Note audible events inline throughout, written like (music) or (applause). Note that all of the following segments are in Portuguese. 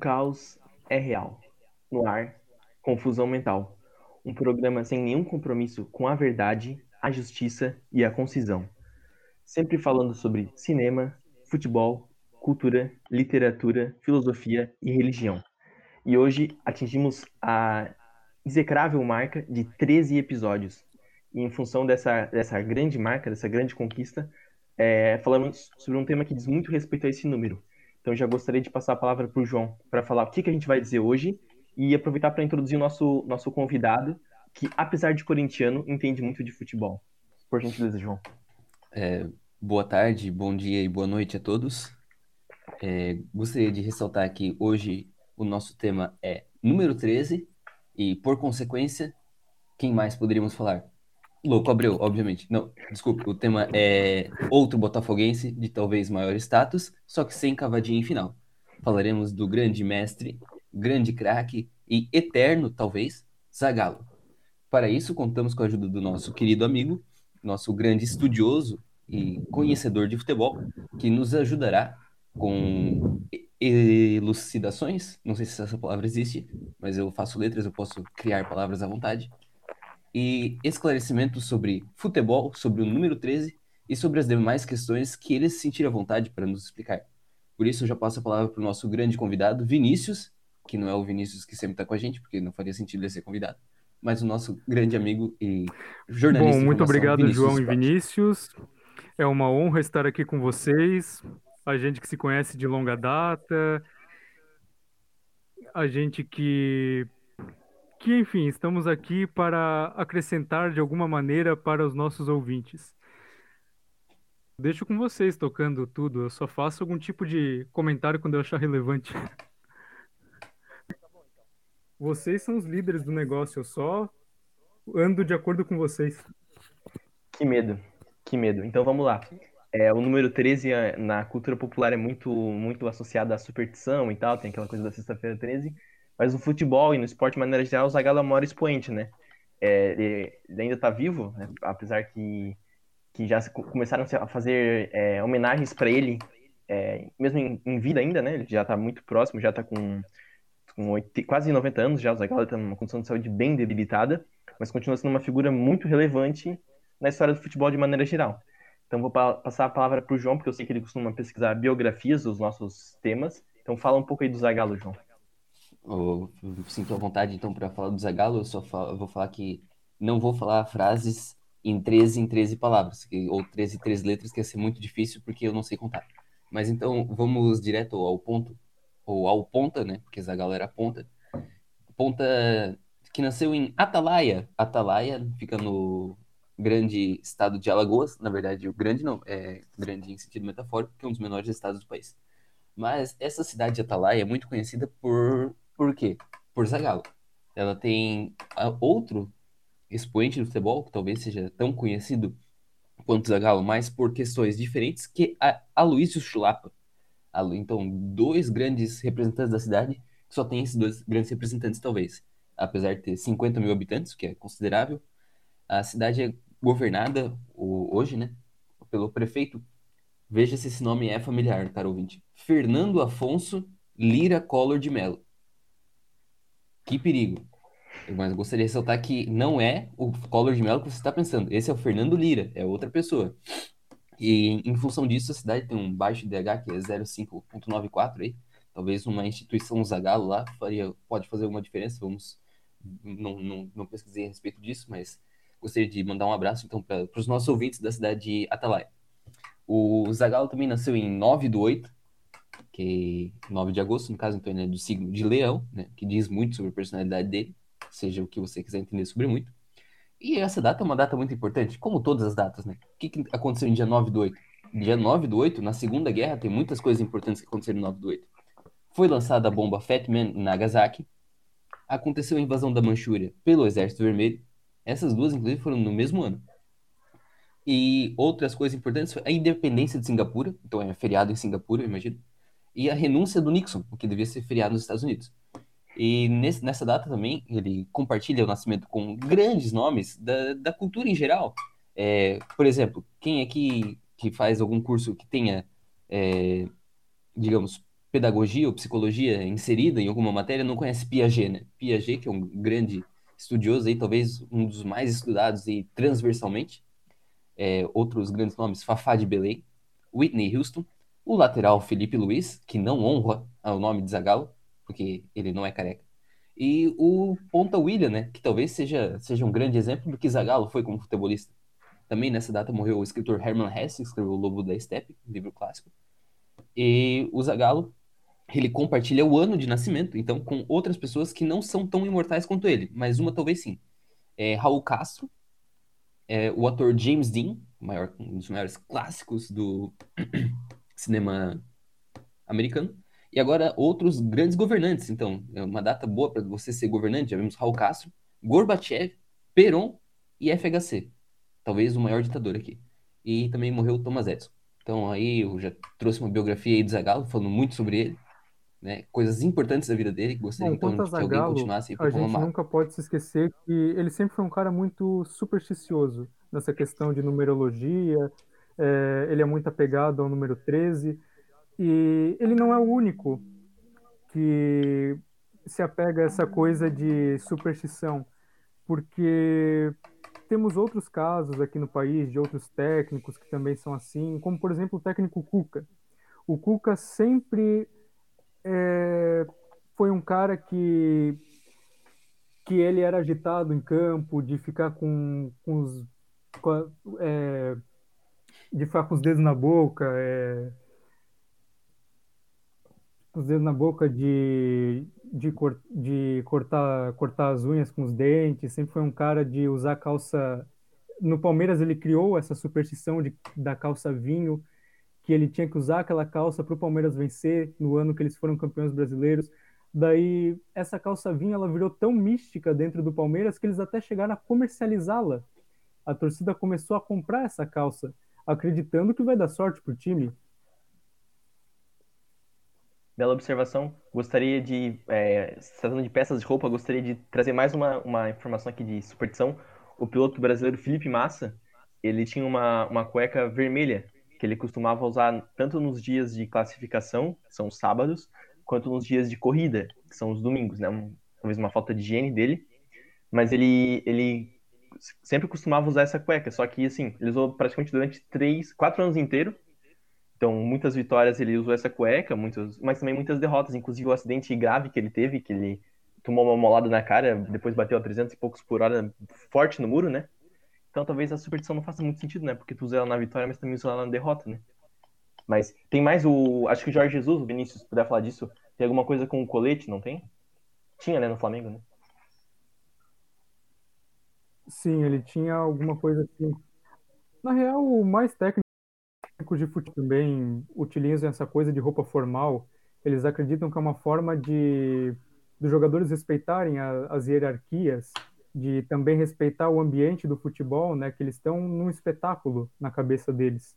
caos é real. No ar, confusão mental. Um programa sem nenhum compromisso com a verdade, a justiça e a concisão. Sempre falando sobre cinema, futebol, cultura, literatura, filosofia e religião. E hoje atingimos a execrável marca de 13 episódios. E em função dessa, dessa grande marca, dessa grande conquista, é, falamos sobre um tema que diz muito respeito a esse número, então já gostaria de passar a palavra para o João para falar o que, que a gente vai dizer hoje e aproveitar para introduzir o nosso, nosso convidado, que apesar de corintiano, entende muito de futebol. Por gentileza, João. É, boa tarde, bom dia e boa noite a todos. É, gostaria de ressaltar que hoje o nosso tema é número 13 e, por consequência, quem mais poderíamos falar? Louco Abreu, obviamente. Não, desculpe, o tema é outro botafoguense de talvez maior status, só que sem cavadinha em final. Falaremos do grande mestre, grande craque e eterno, talvez, Zagallo. Para isso, contamos com a ajuda do nosso querido amigo, nosso grande estudioso e conhecedor de futebol, que nos ajudará com elucidações. Não sei se essa palavra existe, mas eu faço letras, eu posso criar palavras à vontade e esclarecimentos sobre futebol, sobre o número 13 e sobre as demais questões que ele se sentir à vontade para nos explicar. Por isso, eu já passo a palavra para o nosso grande convidado, Vinícius, que não é o Vinícius que sempre está com a gente, porque não faria sentido ele ser convidado, mas o nosso grande amigo e jornalista. Bom, muito obrigado, Vinícius João e Vinícius. É uma honra estar aqui com vocês. A gente que se conhece de longa data, a gente que que, enfim, estamos aqui para acrescentar de alguma maneira para os nossos ouvintes. Deixo com vocês tocando tudo, eu só faço algum tipo de comentário quando eu achar relevante. Vocês são os líderes do negócio, eu só ando de acordo com vocês. Que medo, que medo. Então vamos lá. É, o número 13 é, na cultura popular é muito, muito associado à superstição e tal, tem aquela coisa da sexta-feira 13. Mas no futebol e no esporte de maneira geral, o Zagallo é o maior expoente, né? É, ele, ele, ainda está vivo, né? apesar que, que já começaram a fazer é, homenagens para ele, é, mesmo em, em, vida ainda, né? Ele já está muito próximo, já está com, com 8, quase 90 anos já, o Zagallo está numa condição de saúde bem debilitada, mas continua sendo uma figura muito relevante na história do futebol de maneira geral. Então vou pa passar a palavra para o João, porque eu sei que ele costuma pesquisar biografias dos nossos temas. Então fala um pouco aí do Zagallo, João eu sinto a vontade, então, para falar do Zagallo, eu só falo, eu vou falar que não vou falar frases em 13 em 13 palavras, ou 13 em 13 letras, que ia ser muito difícil, porque eu não sei contar. Mas então, vamos direto ao ponto, ou ao ponta, né, porque Zagallo era ponta. Ponta que nasceu em Atalaia. Atalaia fica no grande estado de Alagoas, na verdade, o grande não, é grande em sentido metafórico, que é um dos menores estados do país. Mas essa cidade de Atalaia é muito conhecida por por quê? Por Zagallo. Ela tem outro expoente do futebol, que talvez seja tão conhecido quanto Zagallo, mas por questões diferentes, que a Aloysio Chulapa. Então, dois grandes representantes da cidade, que só tem esses dois grandes representantes, talvez. Apesar de ter 50 mil habitantes, que é considerável, a cidade é governada, hoje, né, pelo prefeito. Veja se esse nome é familiar, caro ouvinte. Fernando Afonso Lira Collor de Mello. Que perigo. Mas gostaria de ressaltar que não é o Collor de Mello que você está pensando. Esse é o Fernando Lira, é outra pessoa. E em função disso, a cidade tem um baixo IDH que é 0,5.94 aí. Talvez uma instituição Zagalo lá faria, pode fazer alguma diferença. Vamos. Não, não, não pesquisei a respeito disso, mas gostaria de mandar um abraço então para os nossos ouvintes da cidade de Atalaia. O Zagalo também nasceu em 9 do 8 que 9 de agosto, no caso, então ele é do signo de Leão, né, que diz muito sobre a personalidade dele, seja o que você quiser entender sobre muito. E essa data é uma data muito importante, como todas as datas, né? O que, que aconteceu em dia 9 do 8? Dia 9 do 8, na Segunda Guerra, tem muitas coisas importantes que aconteceram no 9 do 8. Foi lançada a bomba Fat Man em Nagasaki, aconteceu a invasão da Manchúria pelo Exército Vermelho, essas duas, inclusive, foram no mesmo ano. E outras coisas importantes foi a independência de Singapura, então é feriado em Singapura, imagino e a renúncia do Nixon, o que devia ser feriado nos Estados Unidos. E nesse, nessa data também, ele compartilha o nascimento com grandes nomes da, da cultura em geral. É, por exemplo, quem aqui que faz algum curso que tenha, é, digamos, pedagogia ou psicologia inserida em alguma matéria não conhece Piaget, né? Piaget, que é um grande estudioso aí, talvez um dos mais estudados e transversalmente. É, outros grandes nomes, Fafá de Belém, Whitney Houston, o lateral Felipe Luiz, que não honra o nome de Zagallo, porque ele não é careca, e o ponta William, né, que talvez seja, seja um grande exemplo do que Zagallo foi como futebolista. Também nessa data morreu o escritor Hermann Hesse, que escreveu O Lobo da Steppe, um livro clássico. E o Zagallo, ele compartilha o ano de nascimento, então, com outras pessoas que não são tão imortais quanto ele, mas uma talvez sim. É Raul Castro, é o ator James Dean, maior, um dos maiores clássicos do cinema americano. E agora outros grandes governantes. Então, é uma data boa para você ser governante. Já vimos Raul Castro, Gorbachev, Peron e FHC. Talvez o maior ditador aqui. E também morreu Thomas Edison. Então aí eu já trouxe uma biografia aí do Zagallo, falando muito sobre ele. Né, coisas importantes da vida dele, que gostaria Bom, então quanto que alguém Zagallo, continuasse a gente nunca pode se esquecer que ele sempre foi um cara muito supersticioso nessa questão de numerologia. É, ele é muito apegado ao número 13. E ele não é o único que se apega a essa coisa de superstição, porque temos outros casos aqui no país de outros técnicos que também são assim, como por exemplo o técnico Cuca. O Cuca sempre é, foi um cara que que ele era agitado em campo, de ficar com, com os com a- é, de ficar com os dedos na boca, é, os dedos na boca de, de, cor, de cortar, cortar as unhas com os dentes, sempre foi um cara de usar calça. No Palmeiras ele criou essa superstição de, da calça vinho, que ele tinha que usar aquela calça para o Palmeiras vencer no ano que eles foram campeões brasileiros. Daí essa calça vinho ela virou tão mística dentro do Palmeiras que eles até chegaram a comercializá-la. A torcida começou a comprar essa calça, acreditando que vai dar sorte pro time. Bela observação. Gostaria de, é, tratando de peças de roupa, gostaria de trazer mais uma, uma informação aqui de superstição. O piloto brasileiro Felipe Massa, ele tinha uma, uma cueca vermelha, que ele costumava usar tanto nos dias de classificação, que são os sábados, quanto nos dias de corrida, que são os domingos, né? Talvez uma falta de higiene dele, mas ele, ele sempre costumava usar essa cueca, só que assim, ele usou praticamente durante três, quatro anos inteiros, então, muitas vitórias ele usou essa cueca, muitos, mas também muitas derrotas, inclusive o acidente grave que ele teve, que ele tomou uma molada na cara, depois bateu a 300 e poucos por hora forte no muro, né? Então, talvez a superstição não faça muito sentido, né? Porque tu usa ela na vitória, mas também usa ela na derrota, né? Mas tem mais o. Acho que o Jorge Jesus, o Vinícius, se puder falar disso, tem alguma coisa com o colete, não tem? Tinha, né, no Flamengo, né? Sim, ele tinha alguma coisa assim. Na real, mais técnicos de futebol também utilizam essa coisa de roupa formal. Eles acreditam que é uma forma de dos jogadores respeitarem a- as hierarquias, de também respeitar o ambiente do futebol, né? Que eles estão num espetáculo na cabeça deles.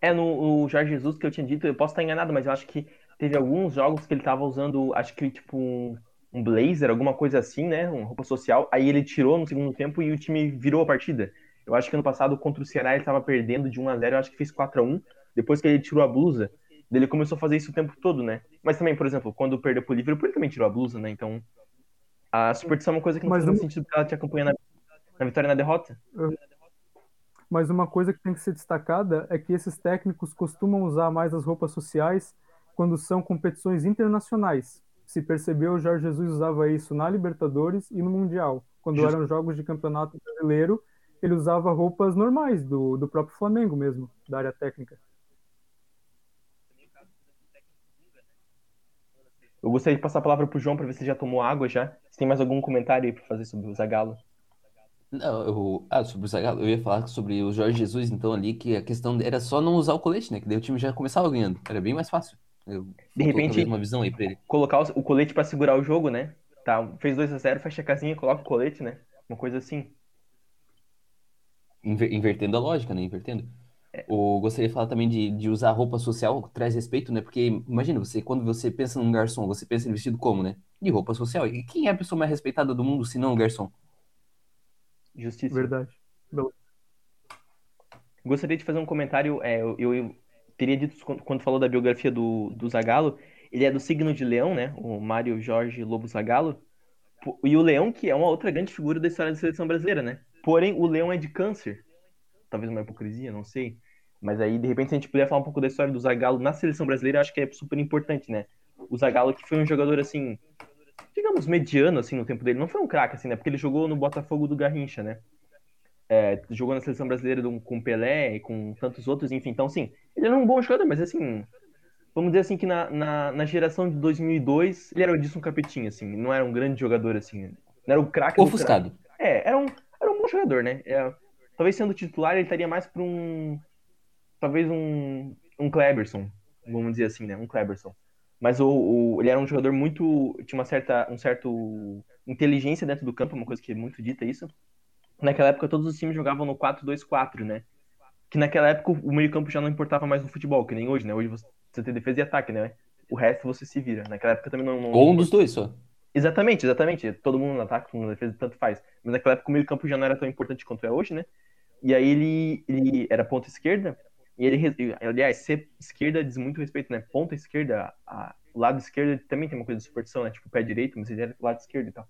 É, no, no Jorge Jesus que eu tinha dito, eu posso estar enganado, mas eu acho que teve alguns jogos que ele tava usando, acho que tipo um, um blazer, alguma coisa assim, né? Uma roupa social. Aí ele tirou no segundo tempo e o time virou a partida. Eu acho que ano passado contra o Ceará ele tava perdendo de 1 a 0 eu acho que fez 4 a 1 Depois que ele tirou a blusa, ele começou a fazer isso o tempo todo, né? Mas também, por exemplo, quando perdeu pro Liverpool, ele também tirou a blusa, né? Então, a superstição é uma coisa que não Mas faz não- sentido porque ela te acompanha na, na vitória e na derrota. Mas uma coisa que tem que ser destacada é que esses técnicos costumam usar mais as roupas sociais quando são competições internacionais. Se percebeu, o Jorge Jesus usava isso na Libertadores e no Mundial. Quando Justo. eram jogos de campeonato brasileiro, ele usava roupas normais do, do próprio Flamengo mesmo, da área técnica. Eu gostaria de passar a palavra pro João para ver se já tomou água já. Se tem mais algum comentário aí para fazer sobre o Zagallo. Não, eu, ah, sobre o Zagallo, eu ia falar sobre o Jorge Jesus, então, ali, que a questão era só não usar o colete, né? Que daí o time já começava ganhando. Era bem mais fácil. Eu, faltou repente- uma visão aí pra ele. Colocar o, o colete para segurar o jogo, né? Tá, fez 2 a 0 fecha a casinha, coloca o colete, né? Uma coisa assim. Inver- invertendo a lógica, né? Invertendo. Eu gostaria de falar também de, de usar roupa social, que traz respeito, né? Porque imagina, você, quando você pensa num garçom, você pensa ele vestido como, né? De roupa social. E quem é a pessoa mais respeitada do mundo se não o garçom? Justiça. Verdade. Gostaria de fazer um comentário. É, eu, eu teria dito quando, quando falou da biografia do, do Zagallo, ele é do signo de Leão, né? O Mário Jorge Lobo Zagallo. E o Leão, que é uma outra grande figura da história da seleção brasileira, né? Porém, o Leão é de câncer. Talvez uma hipocrisia, não sei. Mas aí, de repente, se a gente puder falar um pouco da história do Zagallo na seleção brasileira, acho que é super importante, né? O Zagallo que foi um jogador, assim, digamos, mediano, assim, no tempo dele. Não foi um craque, assim, né? Porque ele jogou no Botafogo do Garrincha, né? É, jogou na seleção brasileira com Pelé e com tantos outros, enfim. Então, sim, ele era um bom jogador, mas, assim, vamos dizer assim que na, na, na geração de 2002, ele era o Edson Capetinho, assim. Não era um grande jogador, assim. Não era o craque Ofuscado. É, era um, era um bom jogador, né? É, talvez sendo titular, ele estaria mais para um... Talvez um, um Kleberson, vamos dizer assim, né? Um Kleberson. Mas o, o, ele era um jogador muito. tinha uma certa um certo inteligência dentro do campo, uma coisa que é muito dita isso. Naquela época, todos os times jogavam no 4-2-4, né? Que naquela época o meio-campo já não importava mais no futebol, que nem hoje, né? Hoje você tem defesa e ataque, né? O resto você se vira. Naquela época também não. não... Ou um dos dois só. Exatamente, exatamente. Todo mundo no ataque, todo mundo na defesa, tanto faz. Mas naquela época o meio-campo já não era tão importante quanto é hoje, né? E aí ele, ele era ponta esquerda, e ele, aliás, ser esquerda diz muito respeito, né? Ponta esquerda, o lado esquerdo também tem uma coisa de superstição, né? Tipo, pé direito, mas ele era do lado esquerdo e tal.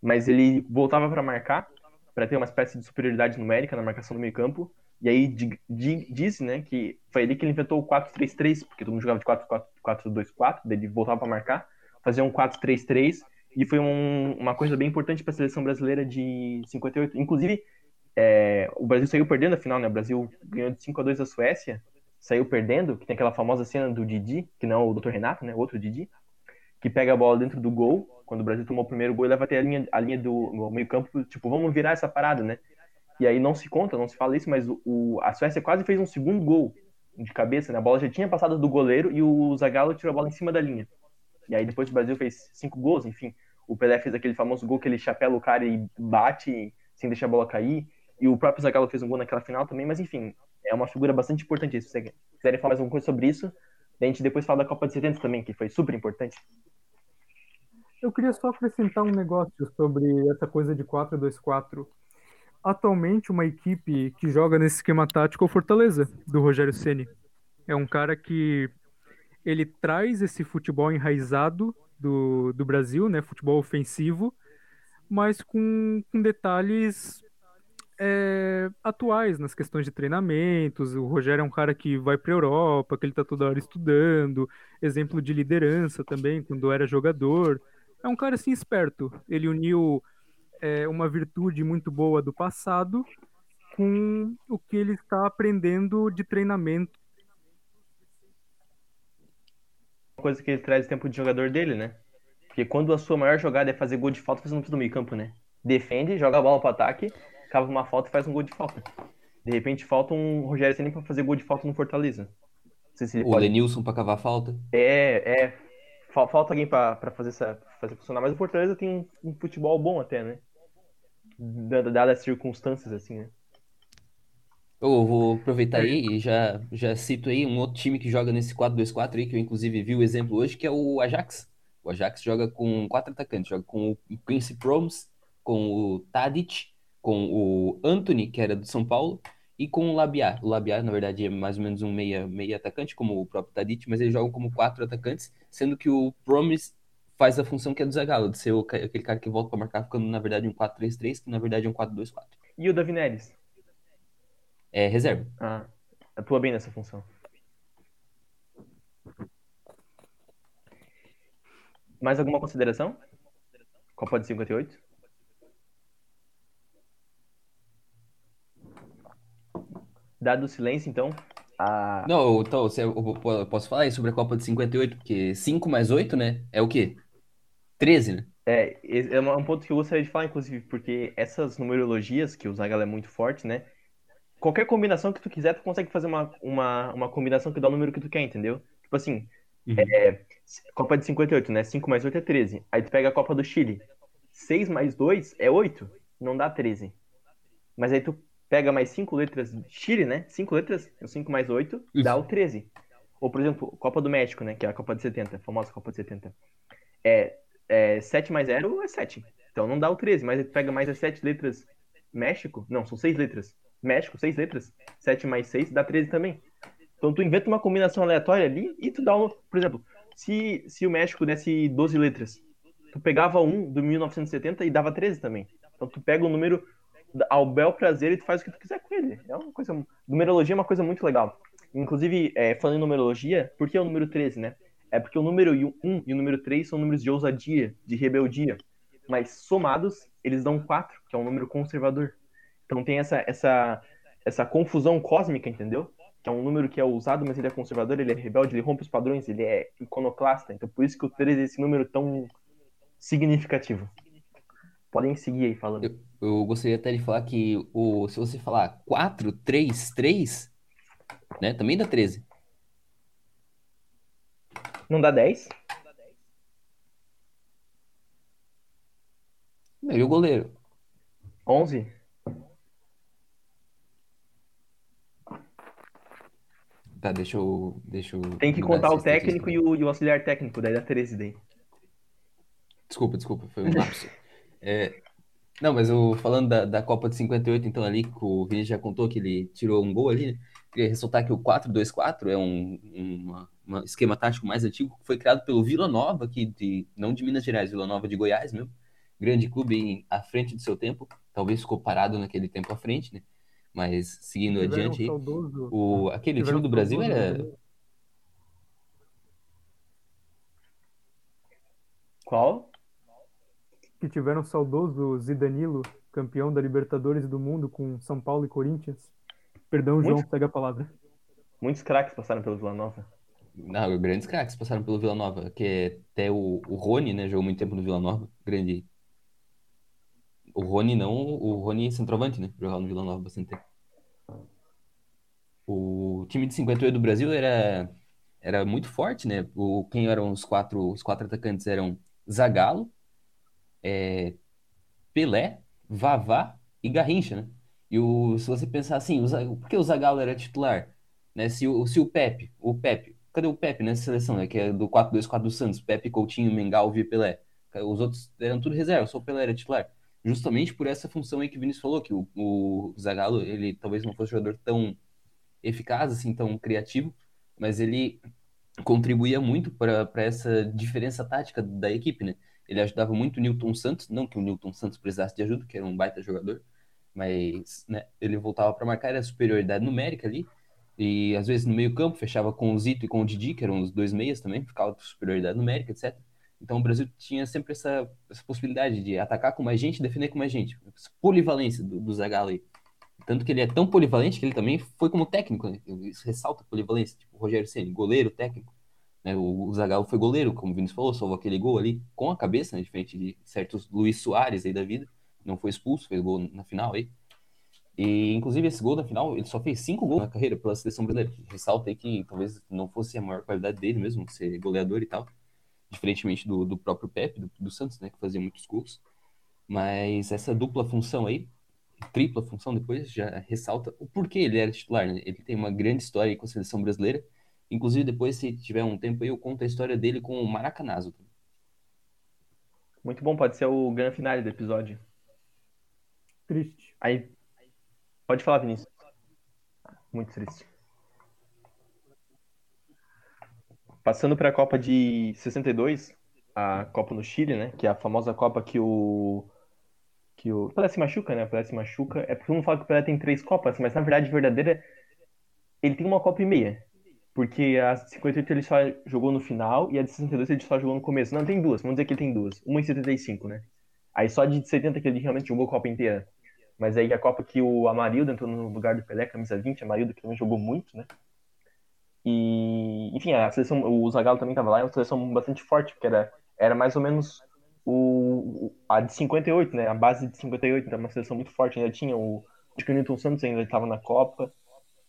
Mas ele voltava para marcar, para ter uma espécie de superioridade numérica na marcação do meio campo. E aí diz, né, que foi ali que ele inventou o 4-3-3, porque todo mundo jogava de 4-4-2-4, daí ele voltava para marcar, fazia um 4-3-3, e foi um, uma coisa bem importante para a seleção brasileira de 58. Inclusive, é, o Brasil saiu perdendo a final, né? O Brasil ganhou de 5 a 2 da Suécia, saiu perdendo, que tem aquela famosa cena do Didi, que não é o Dr. Renato, né? Outro Didi, que pega a bola dentro do gol, quando o Brasil tomou o primeiro gol leva até a linha, a linha do meio-campo, tipo, vamos virar essa parada, né? E aí não se conta, não se fala isso, mas o, o, a Suécia quase fez um segundo gol de cabeça, né? A bola já tinha passado do goleiro e o Zagallo tirou a bola em cima da linha. E aí depois o Brasil fez cinco gols, enfim. O Pelé fez aquele famoso gol que ele chapela o cara e bate sem deixar a bola cair. E o próprio Zagallo fez um gol naquela final também, mas enfim, é uma figura bastante importante. Se vocês quiserem falar mais alguma coisa sobre isso, a gente depois fala da Copa de 70 também, que foi super importante. Eu queria só acrescentar um negócio sobre essa coisa de 4-2-4. Atualmente, uma equipe que joga nesse esquema tático é o Fortaleza, do Rogério Ceni. É um cara que ele traz esse futebol enraizado do, do Brasil, né, futebol ofensivo, mas com, com detalhes é, atuais nas questões de treinamentos. O Rogério é um cara que vai para a Europa, que ele está toda hora estudando, exemplo de liderança também, quando era jogador. É um cara assim esperto. Ele uniu é, uma virtude muito boa do passado com o que ele está aprendendo de treinamento. Uma coisa que ele traz tempo de jogador dele, né? Porque quando a sua maior jogada é fazer gol de falta, você não precisa do meio campo, né? Defende, joga a bola para ataque cava uma falta e faz um gol de falta. De repente falta um Rogério Ceni para fazer gol de falta no Fortaleza. Se o pode... Lenilson para cavar falta. É, é. Falta alguém para fazer essa fazer funcionar, mas o Fortaleza tem um, um futebol bom até, né? Dadas as circunstâncias assim, né? Eu vou aproveitar aí e já, já cito aí um outro time que joga nesse 4-2-4 aí, que eu inclusive vi o exemplo hoje, que é o Ajax. O Ajax joga com quatro atacantes, joga com o Quincy Promes, com o Tadic, com o Anthony, que era do São Paulo, e com o Labiar. O Labiar, na verdade, é mais ou menos um meia, meia atacante, como o próprio Tadic, mas eles jogam como quatro atacantes, sendo que o Promise faz a função que é do Zagallo, de ser o, aquele cara que volta para marcar, ficando, na verdade, um 4-3-3, que na verdade é um 4-2-4. E o Davi Neres? É reserva. Ah, atua bem nessa função. Mais alguma consideração? Copa de 58? Dado o silêncio, então. A... Não, então, eu posso falar aí sobre a Copa de 58, porque 5 mais 8, né? É o quê? 13, né? É, é um ponto que eu gostaria de falar, inclusive, porque essas numerologias, que o Zagal é muito forte, né? Qualquer combinação que tu quiser, tu consegue fazer uma, uma, uma combinação que dá o número que tu quer, entendeu? Tipo assim, uhum. é, Copa de 58, né? 5 mais 8 é 13. Aí tu pega a Copa do Chile. 6 mais 2 é 8. Não dá 13. Mas aí tu pega mais cinco letras, Chile, né? Cinco letras, 5 mais 8, dá o 13. Ou, por exemplo, Copa do México, né? Que é a Copa de 70, a famosa Copa de 70. É, é 7 mais 0 é 7. Então não dá o 13, mas tu pega mais as 7 letras México, não, são seis letras. México, seis letras. 7 mais 6 dá 13 também. Então tu inventa uma combinação aleatória ali e tu dá um. Por exemplo, se, se o México desse 12 letras, tu pegava um do 1970 e dava 13 também. Então tu pega o número ao bel prazer e tu faz o que tu quiser com ele. É uma coisa. Numerologia é uma coisa muito legal. Inclusive, é, falando em numerologia, por que é o número 13, né? É porque o número 1 e o número 3 são números de ousadia, de rebeldia. Mas somados, eles dão 4, que é um número conservador. Então tem essa, essa, essa confusão cósmica, entendeu? Que é um número que é ousado, mas ele é conservador, ele é rebelde, ele rompe os padrões, ele é iconoclasta. Então por isso que o 13 é esse número tão significativo. Podem seguir aí falando. Eu, eu gostaria até de falar que o, se você falar 4, 3, 3, né? Também dá 13. Não dá 10? E o goleiro? 11? Tá, deixa eu. Deixa eu Tem que contar o técnico e o, e o auxiliar técnico, daí dá 13 daí. Desculpa, desculpa, foi um lapso. (laughs) É, não, mas eu falando da, da Copa de 58, então ali, que o Vini já contou que ele tirou um gol ali, né? Queria ressaltar que o 4-2-4 é um, uma, um esquema tático mais antigo, que foi criado pelo Vila Nova, aqui de, não de Minas Gerais, Vila Nova de Goiás mesmo. Grande clube em, à frente do seu tempo, talvez ficou parado naquele tempo à frente, né? Mas seguindo Tiveram adiante, aí, um o, aquele tiveram time do Brasil era. Qual? Que tiveram o saudoso Zidanilo, campeão da Libertadores do Mundo com São Paulo e Corinthians. Perdão, João, Muito- segue a palavra. Muitos craques passaram pelo Vila Nova. Não, grandes craques passaram pelo Vila Nova, que é até o, o Rony, né? Jogou muito tempo no Vila Nova. Grande. O Rony não, o Rony é centroavante, né? Jogava no Vila Nova bastante tempo. O time de 58 do Brasil era, era muito forte, né? O, quem eram os quatro, os quatro atacantes eram Zagallo, é, Pelé, Vavá e Garrincha, né? E o, se você pensar assim, por que o Zagallo era titular? Né? Se o, se o Pepe, o Pepe, cadê o Pepe nessa seleção, né? Que é do 4-2-4 do Santos, Pepe, Coutinho, Mengalvio e Pelé. Os outros eram tudo reserva, só o Pelé era titular. Justamente por essa função aí que o Vinícius falou, que o, o Zagallo, ele talvez não fosse um jogador tão eficaz, assim, tão criativo, mas ele contribuía muito para essa diferença tática da equipe, né? Ele ajudava muito o Newton Santos, não que o Newton Santos precisasse de ajuda, que era um baita jogador, mas né, ele voltava para marcar a superioridade numérica ali, e às vezes no meio-campo fechava com o Zito e com o Didi, que eram os dois meias também, ficava com superioridade numérica, etc. Então o Brasil tinha sempre essa, essa possibilidade de atacar com mais gente e defender com mais gente. Essa polivalência do, do Zagallo aí. Tanto que ele é tão polivalente que ele também foi como técnico, né? Isso ressalta a polivalência. Tipo, o Rogério Ceni, goleiro, técnico. Né? O, Zagallo foi goleiro, como o Vinícius falou, salvou aquele gol ali com a cabeça, né? Diferente de certos Luiz Soares aí da vida. Não foi expulso, fez gol na final aí. E, inclusive, esse gol na final, ele só fez cinco gols na carreira pela seleção brasileira. Ressalta aí que talvez não fosse a maior qualidade dele mesmo, ser goleador e tal. Diferentemente do, do próprio Pepe, do, do Santos, né? Que fazia muitos gols. Mas essa dupla função aí, tripla função depois, já ressalta o porquê ele era titular, né? Ele tem uma grande história aí com a seleção brasileira. Inclusive, depois, se tiver um tempo aí, eu conto a história dele com o Maracanazo. Muito bom, pode ser o grande finale do episódio. Triste. Aí, pode falar, Vinícius. Muito triste. Passando para a Copa de 62, a Copa no Chile, né? Que é a famosa Copa que o que o Pelé se machuca, né? O Pelé se machuca. É porque todo mundo fala que o Pelé tem três Copas, mas na verdade verdadeira ele tem uma Copa e meia. Porque a 58 ele só jogou no final e a de 62 ele só jogou no começo. Não, tem duas. Vamos dizer que ele tem duas. Uma em 75, né? Aí só de 70 que ele realmente jogou a Copa inteira. Mas aí a Copa que o Amarildo entrou no lugar do Pelé, camisa 20, Amarildo que também jogou muito, né? E, enfim, a seleção, o Zagallo também estava lá, é uma seleção bastante forte, porque era, era mais ou menos o, a de 58, né? A base de 58, então uma seleção muito forte. Ainda tinha o, o Newton Santos ainda estava na Copa.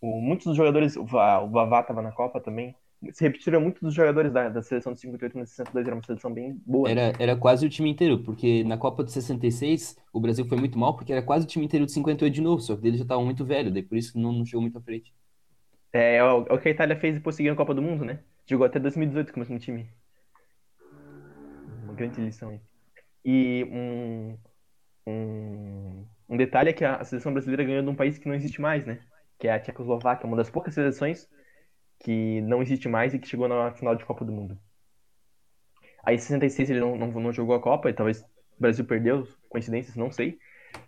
O, muitos dos jogadores, o, o Vavá estava na Copa também. Se repetiram muitos dos jogadores da, da seleção de 58 na 62, era uma seleção bem boa. Era, era quase o time inteiro, porque na Copa de 66 o Brasil foi muito mal, porque era quase o time inteiro de 58 de novo, só que eles já estavam muito velhos, daí por isso não, não chegou muito à frente. É, é o, é o que a Itália fez depois seguir a Copa do Mundo, né? Jogou até 2018 com o mesmo time. Uma grande lição aí. E um, um, Um detalhe é que a seleção brasileira ganhou de um país que não existe mais, né? Que é a Tchecoslováquia, uma das poucas seleções que não existe mais e que chegou na final de Copa do Mundo. Aí em 66 ele não, não, não jogou a Copa, e talvez o Brasil perdeu, coincidências, não sei.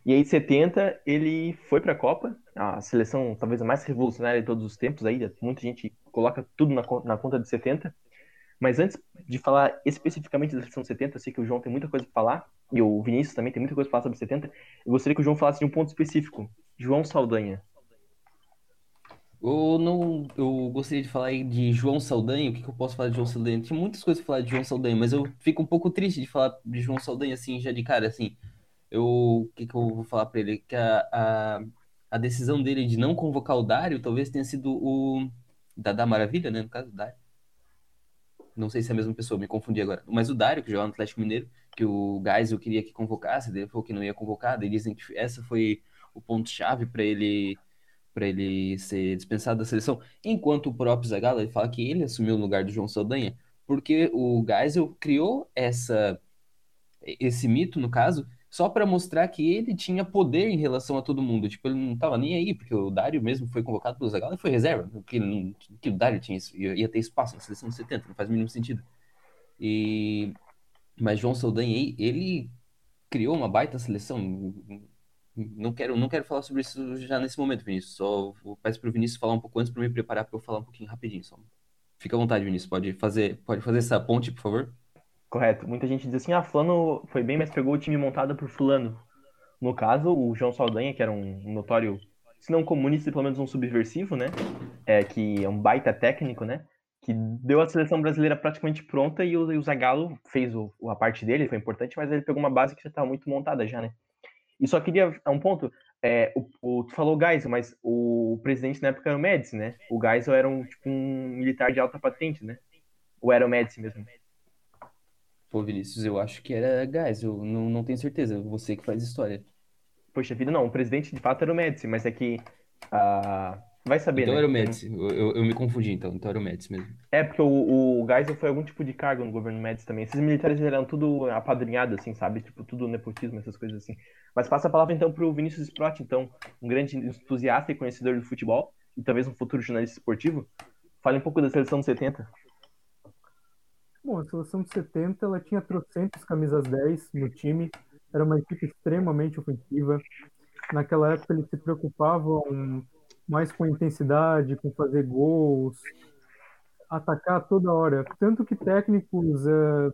E aí em 70 ele foi para a Copa, a seleção talvez a mais revolucionária de todos os tempos aí, muita gente coloca tudo na, na conta de 70. Mas antes de falar especificamente da seleção 70, eu sei que o João tem muita coisa para falar, e o Vinícius também tem muita coisa para falar sobre 70. Eu gostaria que o João falasse de um ponto específico. João Saldanha. Eu não. Eu gostaria de falar de João Saldanha. O que, que eu posso falar de João Saldanha? Tinha muitas coisas para falar de João Saldanha, mas eu fico um pouco triste de falar de João Saldanha assim, já de cara, assim. Eu, o que, que eu vou falar para ele? Que a, a, a decisão dele de não convocar o Dário talvez tenha sido o. Da, da Maravilha, né? No caso, o Dário não sei se é a mesma pessoa, me confundi agora. Mas o Dário, que joga no Atlético Mineiro, que o Geisel queria que convocasse, ele falou que não ia convocar, daí dizem que essa foi o ponto-chave para ele para ele ser dispensado da seleção. Enquanto o próprio Zagallo, ele fala que ele assumiu o lugar do João Saldanha, porque o Geisel criou essa esse mito, no caso, só para mostrar que ele tinha poder em relação a todo mundo. Tipo, ele não tava nem aí, porque o Dário mesmo foi convocado pelo Zagallo e foi reserva, porque não, que o Dário tinha, ia ter espaço na seleção de 70, não faz o mínimo sentido. E mas João Saldanha ele criou uma baita seleção. Não quero, não quero falar sobre isso já nesse momento, Vinícius. Só peço para o Vinícius falar um pouco antes para me preparar para eu falar um pouquinho rapidinho, só. Fica à vontade, Vinícius. Pode fazer, pode fazer essa ponte, por favor? Correto. Muita gente diz assim, ah, fulano foi bem, mas pegou o time montado por fulano. No caso, o João Saldanha, que era um notório, se não comunista, pelo menos um subversivo, né? É, que é um baita técnico, né? Que deu a seleção brasileira praticamente pronta e o, o Zagallo fez o, a parte dele, foi importante, mas ele pegou uma base que já estava muito montada já, né? E só queria, a um ponto, é, o, o, tu falou Geisel, mas o, presidente na época era o Médici, né? O Geisel era um, tipo, um militar de alta patente, né? Ou era o Médici mesmo? Pô, Vinícius, eu acho que era gás, eu não, não tenho certeza, você que faz história. Poxa vida, não, o presidente de fato era o Médici, mas é que. Uh, vai saber, então né? era o Médici, eu, eu, eu, me confundi então, então era o Médici mesmo. É, porque o, o Geisel foi algum tipo de cargo no governo Médici também. Esses militares eram tudo apadrinhados, assim, sabe? Tipo, tudo nepotismo, essas coisas assim. Mas passa a palavra então pro Vinícius Sprott, então, um grande entusiasta e conhecedor do futebol, e talvez um futuro jornalista esportivo. Fale um pouco da seleção dos 70. Bom, a seleção de 70 ela tinha trocentos camisas 10 no time, era uma equipe extremamente ofensiva. Naquela época eles se preocupavam mais com intensidade, com fazer gols, atacar toda hora. Tanto que técnicos uh,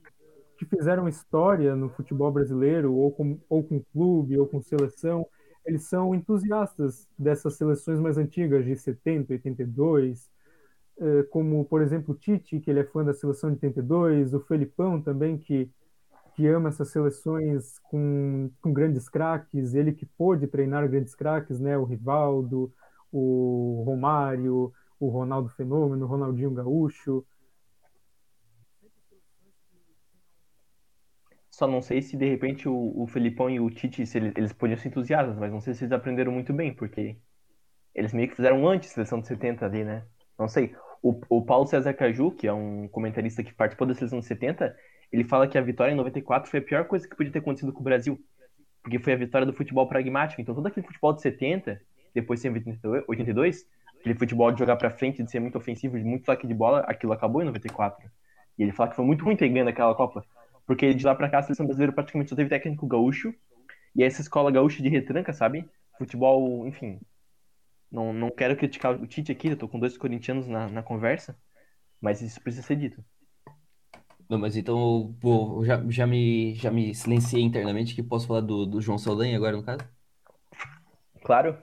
que fizeram história no futebol brasileiro, ou com, ou com clube, ou com seleção, eles são entusiastas dessas seleções mais antigas, de 70, 82, eh, como, por exemplo, o Tite, que ele é fã da seleção de 82, o Felipão também, que, que ama essas seleções com, com grandes craques, ele que pôde treinar grandes craques, né? o Rivaldo, o Romário, o Ronaldo Fenômeno, o Ronaldinho Gaúcho. Só não sei se de repente o, o Felipão e o Tite eles, eles podiam ser entusiastas, mas não sei se eles aprenderam muito bem, porque eles meio que fizeram antes seleção de 70 ali, né? Não sei. O, o Paulo César Caju, que é um comentarista que participou da seleção de 70, ele fala que a vitória em 94 foi a pior coisa que podia ter acontecido com o Brasil. Porque foi a vitória do futebol pragmático. Então, todo aquele futebol de 70, depois de 82, aquele futebol de jogar para frente, de ser muito ofensivo, de muito toque de bola, aquilo acabou em 94. E ele fala que foi muito ruim ter ganho naquela Copa. Porque de lá pra cá a seleção brasileira praticamente só teve técnico gaúcho. E essa escola gaúcha de retranca, sabe? Futebol, enfim, não, não quero criticar o Tite aqui, eu tô com dois corintianos na, na conversa, mas isso precisa ser dito. Não, mas então pô, já, já, me, já me silenciei internamente que posso falar do, do João Saldanha agora, no caso? Claro.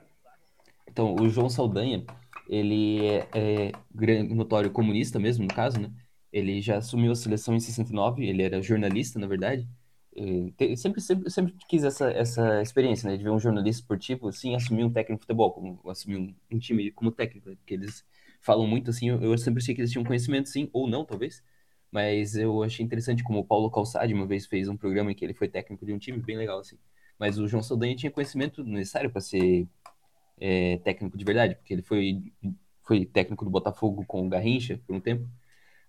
Então, o João Saldanha, ele é, é notório comunista mesmo, no caso, né? Ele já assumiu a seleção em 69, ele era jornalista, na verdade, sempre, sempre, sempre quis essa, essa experiência, né? De ver um jornalista esportivo, assim, assumir um técnico de futebol, como, assumir um, um time como técnico, né? porque eles falam muito, assim, eu, eu sempre achei que eles tinham conhecimento, sim, ou não, talvez, mas eu achei interessante como o Paulo Calçade uma vez fez um programa em que ele foi técnico de um time, bem legal, assim. Mas o João Saldanha tinha conhecimento necessário para ser é, técnico de verdade, porque ele foi, foi técnico do Botafogo com o Garrincha por um tempo.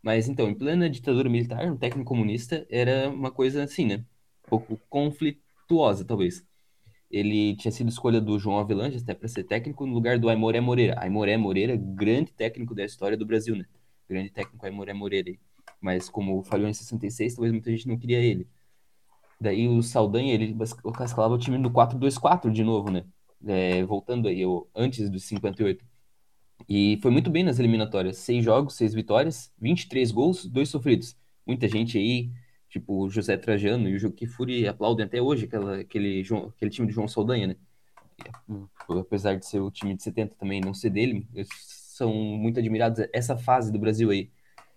Mas então, em plena ditadura militar, um técnico comunista era uma coisa assim, né? pouco conflituosa, talvez. ele tinha sido escolha do João Avelange até para ser técnico no lugar do Aimoré Moreira. Aimoré Moreira, grande técnico da história do Brasil, né? Grande técnico Aimoré Moreira. Mas como falhou em 66, talvez muita gente não queria ele. Daí o Saldanha, ele escalava o time no 4-2-4 de novo, né? É, voltando aí, eu, antes dos 58. E foi muito bem nas eliminatórias. Seis jogos, seis vitórias, 23 gols, dois sofridos. Muita gente aí Tipo, o José Trajano e o Juque Furi aplaudem até hoje aquela, aquele, aquele time de João Saldanha, né? Apesar de ser o time de 70 também não ser dele, eles são muito admirados essa fase do Brasil aí.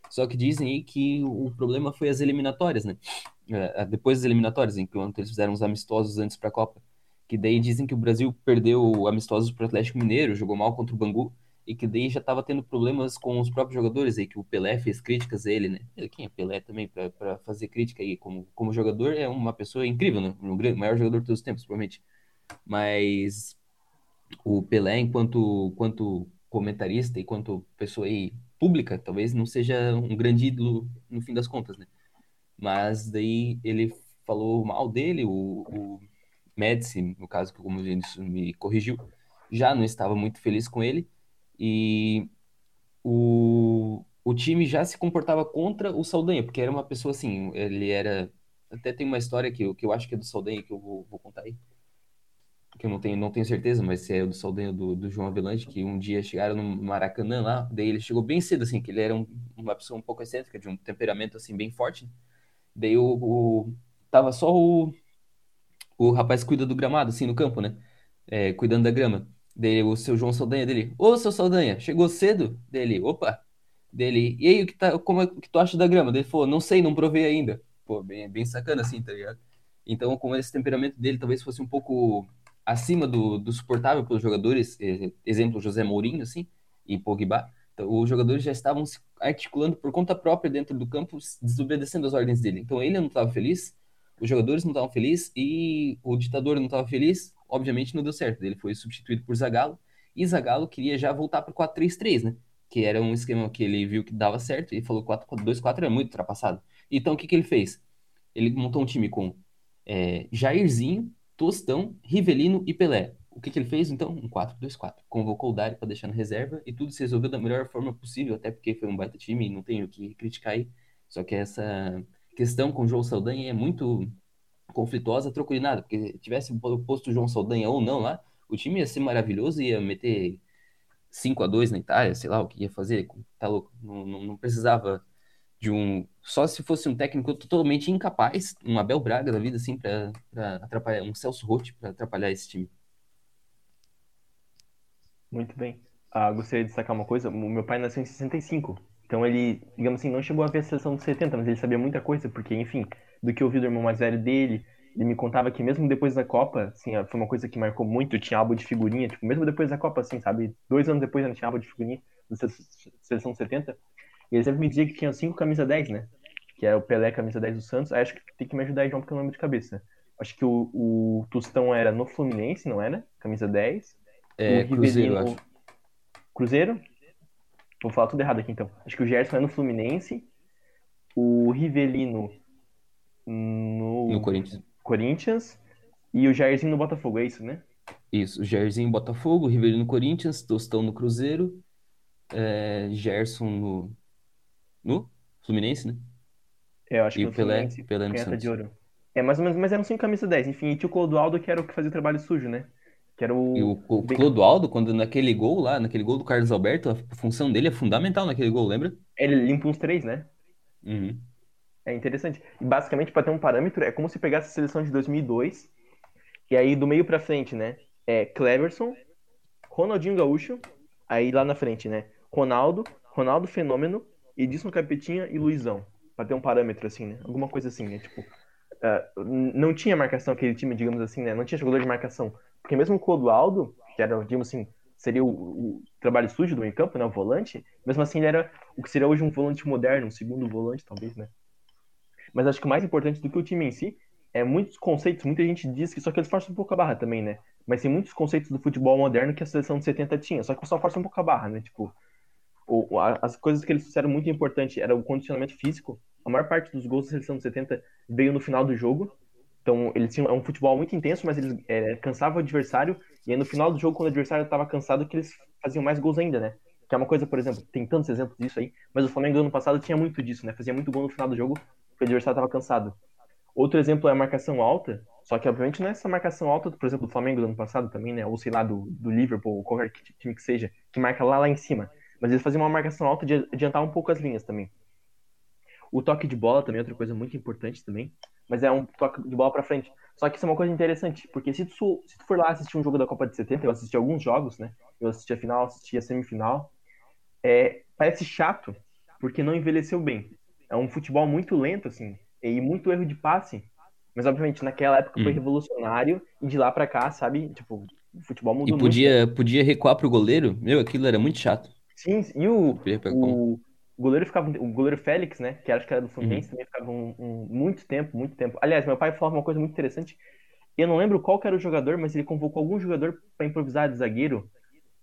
Só que dizem aí que o problema foi as eliminatórias, né? É, depois das eliminatórias, enquanto eles fizeram os amistosos antes para a Copa. Que daí dizem que o Brasil perdeu amistosos para o Atlético Mineiro, jogou mal contra o Bangu e que daí já estava tendo problemas com os próprios jogadores aí, que o Pelé fez críticas a ele, né? Quem é Pelé também para fazer crítica aí? Como, como jogador, é uma pessoa incrível, né? O maior jogador de todos os tempos, provavelmente. Mas o Pelé, enquanto, enquanto comentarista e quanto pessoa aí pública, talvez não seja um grande ídolo no fim das contas, né? Mas daí ele falou mal dele, o, o Médici, no caso que como ele me corrigiu, já não estava muito feliz com ele e o, o time já se comportava contra o Saldanha, porque era uma pessoa assim, ele era. Até tem uma história que, que eu acho que é do Saldanha que eu vou, vou contar aí. Que eu não tenho, não tenho certeza, mas se é do Saldanha do, do João Avelange, que um dia chegaram no Maracanã lá, daí ele chegou bem cedo, assim, que ele era um, uma pessoa um pouco excêntrica, de um temperamento assim bem forte. Daí o, o tava só o, o rapaz cuida do gramado, assim, no campo, né? É, cuidando da grama. Dele, o seu João Saldanha dele. Ô, seu Saldanha, chegou cedo? Dele, opa. Dele, e aí, o que, tá, como é que tu acha da grama? Dele falou, não sei, não provei ainda. Pô, bem, bem sacana assim, tá ligado? Então, como esse temperamento dele talvez fosse um pouco acima do, do suportável pelos jogadores, exemplo, José Mourinho, assim, e Pogba, então, os jogadores já estavam se articulando por conta própria dentro do campo, desobedecendo as ordens dele. Então, ele não estava feliz, os jogadores não estavam felizes e o ditador não estava feliz, obviamente não deu certo. Ele foi substituído por Zagallo e Zagallo queria já voltar para o 4-3-3, né? Que era um esquema que ele viu que dava certo e falou que 4-2-4 é muito ultrapassado. Então o que, que ele fez? Ele montou um time com é, Jairzinho, Tostão, Rivelino e Pelé. O que, que ele fez então? Um 4-2-4. Convocou o Dari para deixar na reserva e tudo se resolveu da melhor forma possível, até porque foi um baita time e não tenho o que criticar aí. Só que essa questão com o João Saldanha é muito conflituosa, trocou de nada, porque tivesse posto o João Saldanha ou não lá, o time ia ser maravilhoso, ia meter 5 a 2 na Itália, sei lá o que ia fazer, tá louco, não, não, não precisava de um. Só se fosse um técnico totalmente incapaz, um Abel Braga da vida, assim, para atrapalhar, um Celso Rotti para atrapalhar esse time. Muito bem. Ah, gostaria de destacar uma coisa: o meu pai nasceu em 65. Então ele, digamos assim, não chegou a ver a seleção de 70, mas ele sabia muita coisa, porque, enfim, do que eu ouvi do irmão mais velho dele. Ele me contava que mesmo depois da Copa, assim, foi uma coisa que marcou muito, tinha álbum de figurinha, tipo, mesmo depois da Copa, assim, sabe? Dois anos depois ainda tinha álbum de figurinha da seleção 70. E ele sempre me dizia que tinha cinco camisa 10, né? Que era o Pelé, camisa 10 do Santos. Aí acho que tem que me ajudar aí, João, porque eu não lembro de cabeça. Acho que o, o Tostão era no Fluminense, não era? Camisa 10. É, o Cruzeiro, acho. Cruzeiro? Vou falar tudo errado aqui então. Acho que o Gerson é no Fluminense. O Rivelino no, no Corinthians. Corinthians e o Jairzinho no Botafogo, é isso, né? Isso, Jairzinho Botafogo, Rivelino no Corinthians, Tostão no Cruzeiro, é, Gerson no, no Fluminense, né? É, eu acho e que o Pelé, Pelé no Santos. de ouro. É, mais ou menos, mas eram cinco camisa 10. Enfim, e tinha o Clodoaldo, que era o que fazia o trabalho sujo, né? Que era o... E o, o Clodoaldo, quando naquele gol lá, naquele gol do Carlos Alberto, a função dele é fundamental naquele gol, lembra? Ele limpa uns três, né? Uhum. É interessante. E basicamente, para ter um parâmetro, é como se pegasse a seleção de 2002, e aí do meio para frente, né? É Cleverson, Ronaldinho Gaúcho, aí lá na frente, né? Ronaldo, Ronaldo Fenômeno, Edson Capetinha e Luizão. Pra ter um parâmetro assim, né? Alguma coisa assim, né? Tipo, uh, não tinha marcação aquele time, digamos assim, né? Não tinha jogador de marcação. Porque mesmo o Clodoaldo, que era, digamos assim, seria o, o, trabalho sujo do meio campo, né? O volante, mesmo assim ele era o que seria hoje um volante moderno, um segundo volante, talvez, né? Mas acho que o mais importante do que o time em si é muitos conceitos. Muita gente diz que só que eles forçam um pouco a barra também, né? Mas tem muitos conceitos do futebol moderno que a seleção de 70 tinha, só que só força um pouco a barra, né? Tipo, o, a, as coisas que eles fizeram muito importante era o condicionamento físico. A maior parte dos gols da seleção de 70 veio no final do jogo. Então, eles tinham é um futebol muito intenso, mas eles é, cansavam o adversário, e aí no final do jogo, quando o adversário estava cansado, que eles faziam mais gols ainda, né? Que é uma coisa, por exemplo, tem tantos exemplos disso aí, mas o Flamengo ano passado tinha muito disso, né? Fazia muito gol no final do jogo, porque o adversário estava cansado. Outro exemplo é a marcação alta, só que obviamente não é essa marcação alta, por exemplo, do Flamengo do ano passado também, né? Ou sei lá, do, do Liverpool, ou qualquer time que seja, que marca lá, lá em cima. Mas eles faziam uma marcação alta de adiantar um pouco as linhas também. O toque de bola também é outra coisa muito importante também, mas é um toque de bola para frente. Só que isso é uma coisa interessante, porque se tu, se tu for lá assistir um jogo da Copa de 70, eu assisti alguns jogos, né? Eu assisti a final, assisti a semifinal. É, parece chato, porque não envelheceu bem. É um futebol muito lento, assim, e muito erro de passe. Mas, obviamente, naquela época hum. foi revolucionário, e de lá para cá, sabe? Tipo, o futebol mudou E podia, muito. podia recuar pro goleiro? Meu, aquilo era muito chato. Sim, e o, o, o goleiro ficava. O goleiro Félix, né? Que acho que era do Fluminense, uhum. também ficava um, um, muito tempo, muito tempo. Aliás, meu pai falava uma coisa muito interessante. Eu não lembro qual era o jogador, mas ele convocou algum jogador para improvisar de zagueiro.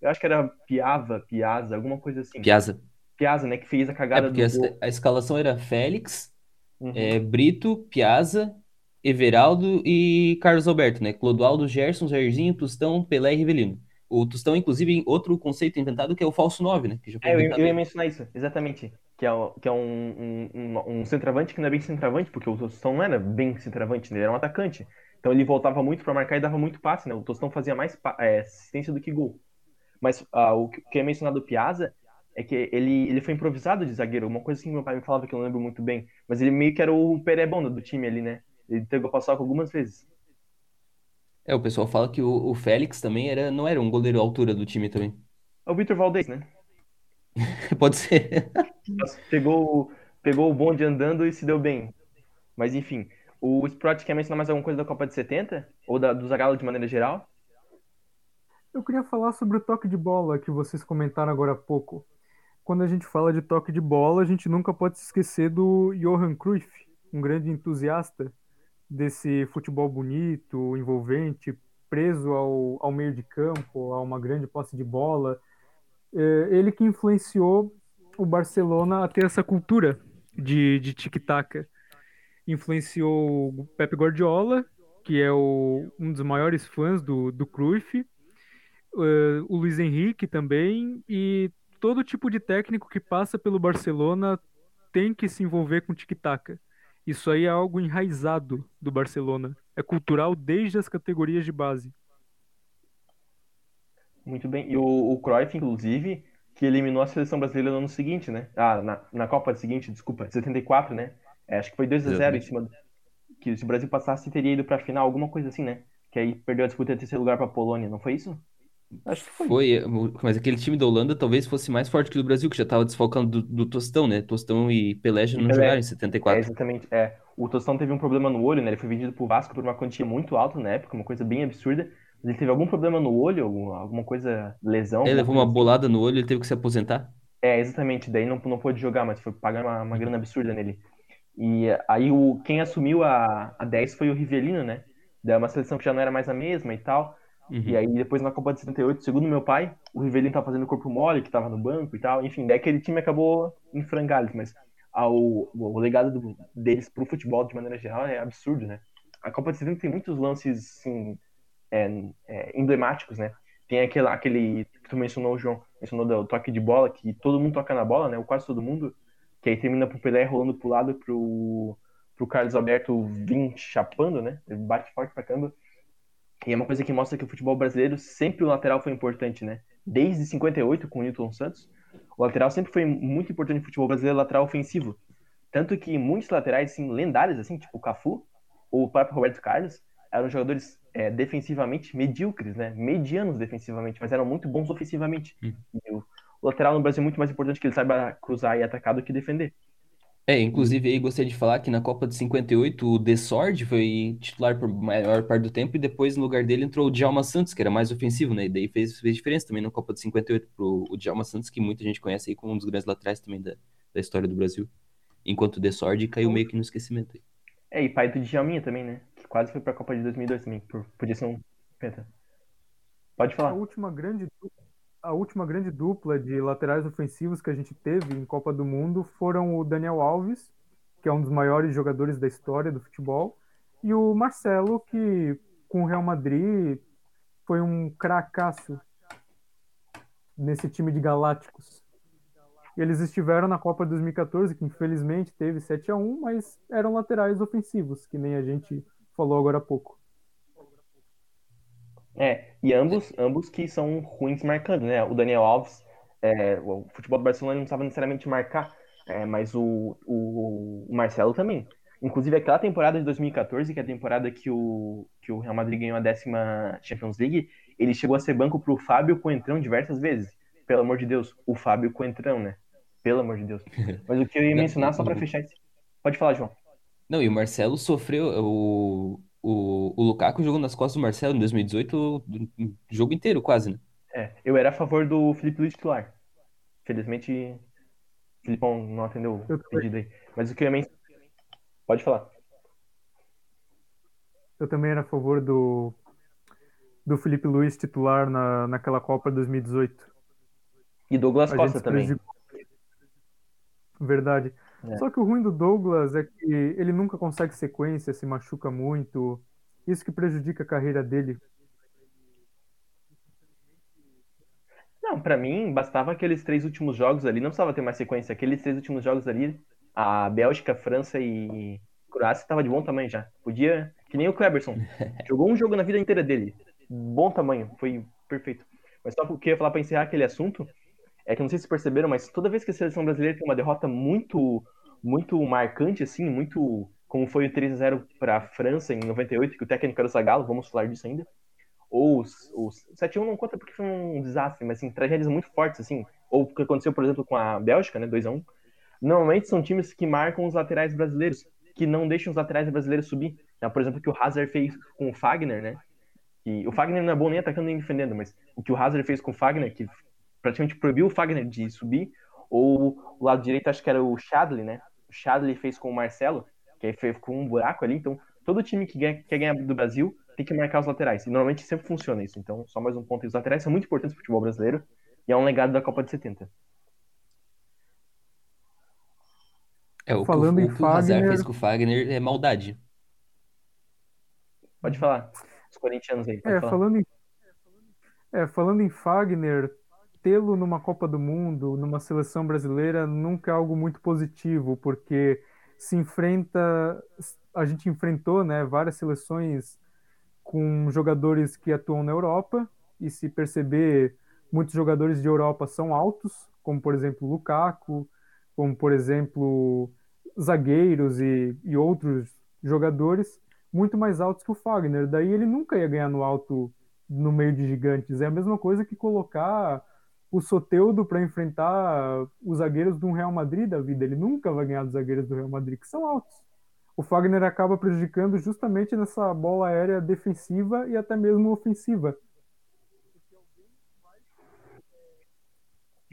Eu acho que era Piava, Piazza, alguma coisa assim. Piazza. Piazza, né? Que fez a cagada é porque do. A, a escalação era Félix, uhum. é, Brito, Piazza, Everaldo e Carlos Alberto, né? Clodoaldo, Gerson, Jairzinho, Tostão, Pelé e Rivelino. O Tostão, inclusive, outro conceito inventado que é o falso 9, né? Que já foi é, eu, eu, ia mencionar isso, exatamente. Que é, que é um, um, um, centroavante que não é bem centroavante, porque o Tostão não era bem centroavante, né? ele era um atacante. Então ele voltava muito para marcar e dava muito passe, né? O Tostão fazia mais é, assistência do que gol. Mas uh, o que é mencionado do Piazza é que ele, ele foi improvisado de zagueiro. Uma coisa que meu pai me falava que eu não lembro muito bem. Mas ele meio que era o Perebonda do time ali, né? Ele pegou passar algumas vezes. É, o pessoal fala que o, o Félix também era, não era um goleiro à altura do time também. É o Vitor Valdez, né? (laughs) Pode ser. (laughs) pegou, pegou o bonde andando e se deu bem. Mas enfim, o Sprott quer mencionar mais alguma coisa da Copa de 70? Ou da, do Zagallo de maneira geral? Eu queria falar sobre o toque de bola que vocês comentaram agora há pouco. Quando a gente fala de toque de bola, a gente nunca pode se esquecer do Johan Cruyff, um grande entusiasta desse futebol bonito, envolvente, preso ao, ao meio de campo, a uma grande posse de bola. É, ele que influenciou o Barcelona a ter essa cultura de, de tic-tac. Influenciou o Pep Guardiola, que é o, um dos maiores fãs do, do Cruyff, uh, o Luiz Henrique também, e todo tipo de técnico que passa pelo Barcelona tem que se envolver com tic-tac. Isso aí é algo enraizado do Barcelona. É cultural desde as categorias de base. Muito bem. E o, o Cruyff, inclusive, que eliminou a seleção brasileira no ano seguinte, né? Ah, na, na Copa seguinte, desculpa, 74, né? É, acho que foi 2 a 0 em cima. Que se o Brasil passasse, teria ido pra final, alguma coisa assim, né? Que aí perdeu a disputa de terceiro lugar pra Polônia, não foi isso? Acho que foi. Foi, mas aquele time da Holanda talvez fosse mais forte que o do Brasil, que já estava desfalcando do, do, Tostão, né? Tostão e Pelé já não Pelé. jogaram em 74. É, exatamente, é. O Tostão teve um problema no olho, né? Ele foi vendido pro Vasco por uma quantia muito alta na época, uma coisa bem absurda. Mas ele teve algum problema no olho, alguma, alguma coisa, lesão. Ele levou uma assim. bolada no olho, ele teve que se aposentar. É, exatamente. Daí não, não pôde jogar, mas foi pagar uma, uma grana absurda nele. E aí o, quem assumiu a, a 10 foi o Rivelino, né? Daí uma seleção que já não era mais a mesma e tal. Uhum. E aí, depois na Copa de 78, segundo meu pai, o Rivelino tava fazendo corpo mole, que tava no banco e tal. Enfim, daí aquele time acabou em frangalhos, mas ao, o legado do, deles pro futebol, de maneira geral, é absurdo, né? A Copa de 70 tem muitos lances, assim, é, é, emblemáticos, né? Tem aquele, aquele que tu mencionou, João, mencionou do toque de bola, que todo mundo toca na bola, né? Ou quase todo mundo, que aí termina pro Pelé rolando pro lado pro, pro Carlos Alberto vir chapando, né? Ele bate forte pra caramba. E é uma coisa que mostra que o futebol brasileiro sempre o lateral foi importante, né? Desde 58 com o Newton Santos, o lateral sempre foi muito importante no futebol brasileiro, lateral ofensivo. Tanto que muitos laterais assim, lendários, assim, tipo o Cafu ou o próprio Roberto Carlos, eram jogadores é, defensivamente medíocres, né? Medianos defensivamente, mas eram muito bons ofensivamente. Hum. O, o, lateral no Brasil é muito mais importante que ele saiba cruzar e atacar do que defender. É, inclusive aí gostaria de falar que na Copa de 58 o Desord foi titular por maior parte do tempo e depois no lugar dele entrou o Djalma Santos, que era mais ofensivo, né? E daí fez, fez diferença também na Copa de 58 pro o Djalma Santos, que muita gente conhece aí como um dos grandes laterais também da, da história do Brasil. Enquanto o Desord caiu meio que no esquecimento aí. É, e pai do Djalminha também, né? Que quase foi pra Copa de 2002 também, por posição penta. Pode falar. A última grande a última grande dupla de laterais ofensivos que a gente teve em Copa do Mundo foram o Daniel Alves, que é um dos maiores jogadores da história do futebol, E o Marcelo, que com o Real Madrid foi um cracaço nesse time de galácticos. Eles estiveram na Copa 2014, que infelizmente teve 7 a 1 mas eram laterais ofensivos, que nem a gente falou agora há pouco. É, e ambos, ambos que são ruins marcando, né? O Daniel Alves, é, o futebol do Barcelona não precisava necessariamente marcar, é, mas o, o, o, Marcelo também. Inclusive, aquela temporada de 2014, que é a temporada que o, que o Real Madrid ganhou a décima Champions League, ele chegou a ser banco pro Fábio Coentrão diversas vezes. Pelo amor de Deus, o Fábio Coentrão, né? Pelo amor de Deus. (laughs) Mas o que eu ia mencionar, só para fechar esse... Pode falar, João. Não, e o Marcelo sofreu. O, o, o Lukaku jogou nas costas do Marcelo em 2018 o jogo inteiro, quase, né? É, eu era a favor do Felipe Luiz titular. Felizmente, o Filipão não atendeu o pedido aí. Mas o que eu ia mencionar. Pode falar. Eu também era a favor do, do Felipe Luiz titular na, naquela Copa 2018. E Douglas a Costa também. Verdade. É. Só que o ruim do Douglas é que ele nunca consegue sequência, se machuca muito. Isso que prejudica a carreira dele. Não, para mim, bastava aqueles três últimos jogos ali, não precisava ter mais sequência. Aqueles três últimos jogos ali, a Bélgica, França e Croácia estava de bom tamanho já. Podia, que nem o Kleberson. (laughs) Jogou um jogo na vida inteira dele. Bom tamanho, foi perfeito. Mas só o que eu ia falar para encerrar aquele assunto é que não sei se perceberam, mas toda vez que a seleção brasileira tem uma derrota muito muito marcante assim, muito como foi o 3 a 0 para a França em 98, que o técnico era o Zagallo, vamos falar disso ainda. Ou os, os 7 a 1 não conta porque foi um desastre, mas assim, tragédias muito fortes assim, ou o que aconteceu, por exemplo, com a Bélgica, né, 2 a 1. Normalmente são times que marcam os laterais brasileiros, que não deixam os laterais brasileiros subir. Então, por exemplo, o que o Hazard fez com o Fagner, né? Que o Fagner não é bom nem atacando nem defendendo, mas o que o Hazard fez com o Fagner, que praticamente proibiu o Fagner de subir, ou o lado direito acho que era o Shadley, né? O Shadley fez com o Marcelo, que aí fez com um buraco ali, então todo time que quer, quer ganhar do Brasil tem que marcar os laterais, e normalmente sempre funciona isso, então só mais um ponto, os laterais são muito importantes para o futebol brasileiro, e é um legado da Copa de 70. É, o Falando que o, o, que o Hazard fez com o Fagner é maldade. Pode falar, os corintianos aí. É, falando em, é, falando em Fagner, tê-lo numa Copa do Mundo, numa seleção brasileira, nunca é algo muito positivo, porque se enfrenta, a gente enfrentou, né, várias seleções com jogadores que atuam na Europa, e se perceber, muitos jogadores de Europa são altos, como por exemplo Lukaku, como por exemplo zagueiros e, e outros jogadores muito mais altos que o Fagner. Daí ele nunca ia ganhar no alto no meio de gigantes. É a mesma coisa que colocar o Soteudo para enfrentar os zagueiros um Real Madrid da vida. Ele nunca vai ganhar dos zagueiros do Real Madrid, que são altos. O Fagner acaba prejudicando justamente nessa bola aérea defensiva e até mesmo ofensiva.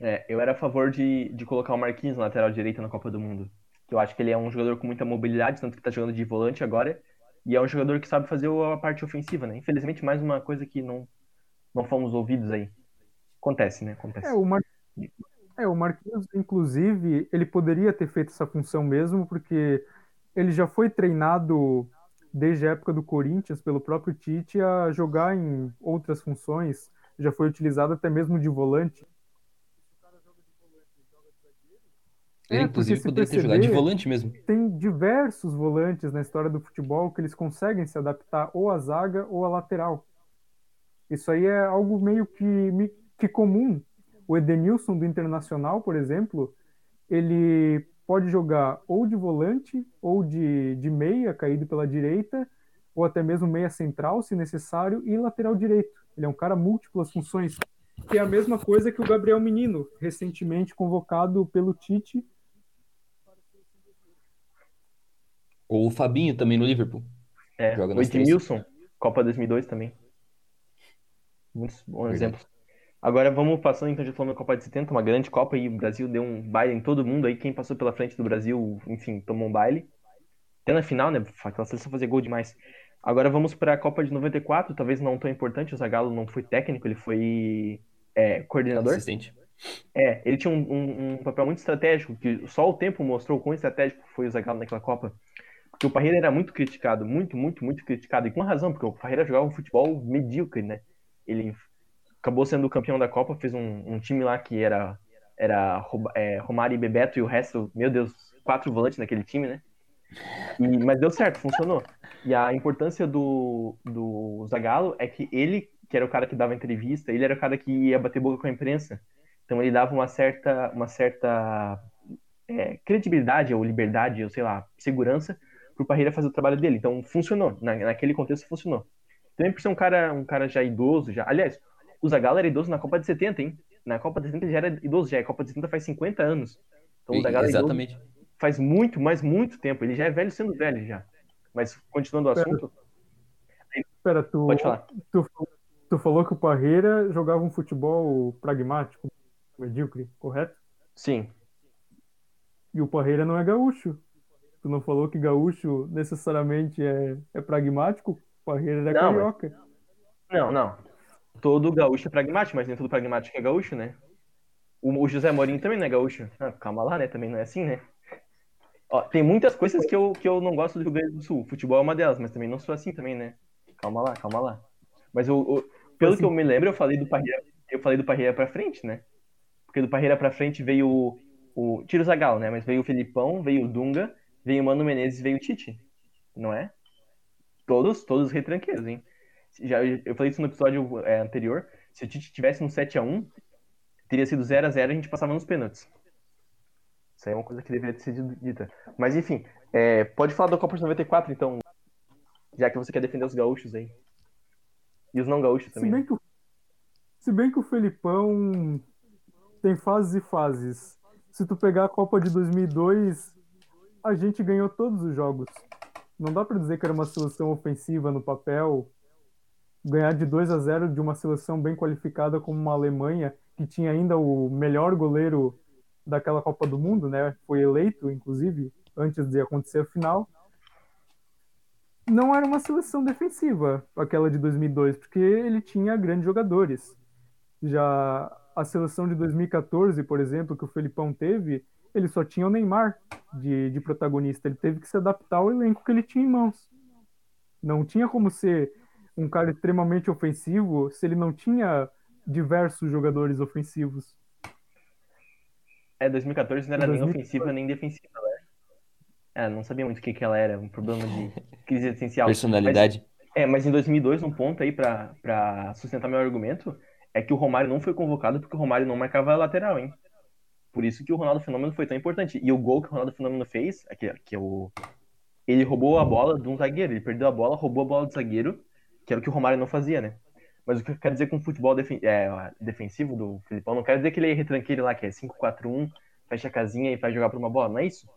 É, eu era a favor de, de colocar o Marquinhos na lateral direita na Copa do Mundo. Que eu acho que ele é um jogador com muita mobilidade, tanto que está jogando de volante agora. E é um jogador que sabe fazer a parte ofensiva, né? Infelizmente, mais uma coisa que não, não fomos ouvidos aí. Acontece, né? Acontece. É, o, Mar... é, o Marquinhos, inclusive, ele poderia ter feito essa função mesmo, porque ele já foi treinado desde a época do Corinthians pelo próprio Tite a jogar em outras funções, já foi utilizado até mesmo de volante. Ele, é, inclusive, poderia ter jogado de volante mesmo. Tem diversos volantes na história do futebol que eles conseguem se adaptar ou à zaga ou à lateral. Isso aí é algo meio que que comum. O Edenilson do Internacional, por exemplo, ele pode jogar ou de volante ou de, de meia, caído pela direita, ou até mesmo meia central, se necessário, e lateral direito. Ele é um cara múltiplas funções, que é a mesma coisa que o Gabriel Menino, recentemente convocado pelo Tite. Ou o Fabinho também no Liverpool. É, Joga o Edmilson, Copa 2002 também. Muitos bons Verdade. exemplos. Agora vamos passando, então, já falando da Copa de 70, uma grande Copa e o Brasil deu um baile em todo mundo aí. Quem passou pela frente do Brasil, enfim, tomou um baile. Até na final, né? Aquela seleção fazia gol demais. Agora vamos para a Copa de 94, talvez não tão importante. O Zagallo não foi técnico, ele foi é, coordenador. Assistente. É, ele tinha um, um, um, papel muito estratégico, que só o tempo mostrou quão estratégico foi o Zagallo naquela Copa. Porque o Parreira era muito criticado, muito, muito, muito criticado. E com razão, porque o Parreira jogava um futebol medíocre, né? Ele acabou sendo campeão da Copa, fez um, um time lá que era, era é, Romário e Bebeto e o resto, meu Deus, quatro volantes naquele time, né? E, mas deu certo, funcionou. E a importância do, do Zagallo é que ele, que era o cara que dava entrevista, ele era o cara que ia bater boca com a imprensa. Então ele dava uma certa, uma certa é, credibilidade ou liberdade, ou sei lá, segurança pro Parreira fazer o trabalho dele. Então funcionou, Na, naquele contexto funcionou. Também por ser um cara, um cara já idoso, já. Aliás, o Zagallo era idoso na Copa de 70, hein? Na Copa de 70 ele já era idoso, já. A Copa de 70 faz 50 anos. Então o Zagallo Exatamente. É idoso, faz muito, mas muito tempo. Ele já é velho sendo velho já. Mas continuando o assunto. Espera, tu, Pode falar. Tu, tu falou que o Parreira jogava um futebol pragmático, medíocre, correto? Sim. E o Parreira não é gaúcho. Tu não falou que gaúcho necessariamente é, é pragmático? O Parreira é não, carioca. Mas... Não, não. Todo gaúcho é pragmático, mas nem todo pragmático é gaúcho, né? O, José Mourinho também não é gaúcho. Ah, calma lá, né? Também não é assim, né? Ó, tem muitas coisas que eu, que eu não gosto do Rio Grande do Sul. Futebol é uma delas, mas também não sou assim também, né? Calma lá, calma lá. Mas eu, eu pelo assim, que eu me lembro, eu falei do Parreira, eu falei do Parreira pra frente, né? Porque do Parreira pra frente veio o, o Tiro Zagal, né? Mas veio o Felipão, veio o Dunga, veio o Mano Menezes, veio o Tite. Não é? Todos, todos retranqueiros, hein? Já, eu falei isso no episódio é, anterior. Se o Tite tivesse no 7x1, teria sido 0x0 e a gente passava nos pênaltis. Isso aí é uma coisa que deveria ter sido dita. Mas enfim, é, pode falar da Copa de 94, então, já que você quer defender os gaúchos aí. E os não gaúchos também. Se bem que o, se bem que o Felipão tem fases e fases. Se tu pegar a Copa de 2002, a gente ganhou todos os jogos. Não dá para dizer que era uma seleção ofensiva no papel. Ganhar de 2 a 0 de uma seleção bem qualificada como uma Alemanha, que tinha ainda o melhor goleiro daquela Copa do Mundo, né? Foi eleito, inclusive, antes de acontecer a final. Não era uma seleção defensiva, aquela de 2002, porque ele tinha grandes jogadores. Já a seleção de 2014, por exemplo, que o Felipão teve, ele só tinha o Neymar de, de protagonista. Ele teve que se adaptar ao elenco que ele tinha em mãos. Não tinha como ser um cara extremamente ofensivo se ele não tinha diversos jogadores ofensivos. É, 2014 não era 2014. nem ofensiva nem defensiva, né? É, não sabia muito o que, que ela era, um problema de (laughs) crise existencial. Personalidade. Mas, é, mas em 2002, um ponto aí pra, pra sustentar meu argumento, é que o Romário não foi convocado porque o Romário não marcava a lateral, hein? Por isso que o Ronaldo Fenômeno foi tão importante. E o gol que o Ronaldo Fenômeno fez, é que, que é o... ele roubou a bola de um zagueiro, ele perdeu a bola, roubou a bola do zagueiro, que era o que o Romário não fazia, né? Mas o que eu quero dizer com o futebol defen é, defensivo do Filipão, não quero dizer que ele é retranqueiro lá, que é 5-4-1, fecha a casinha e vai jogar por uma bola, não é isso.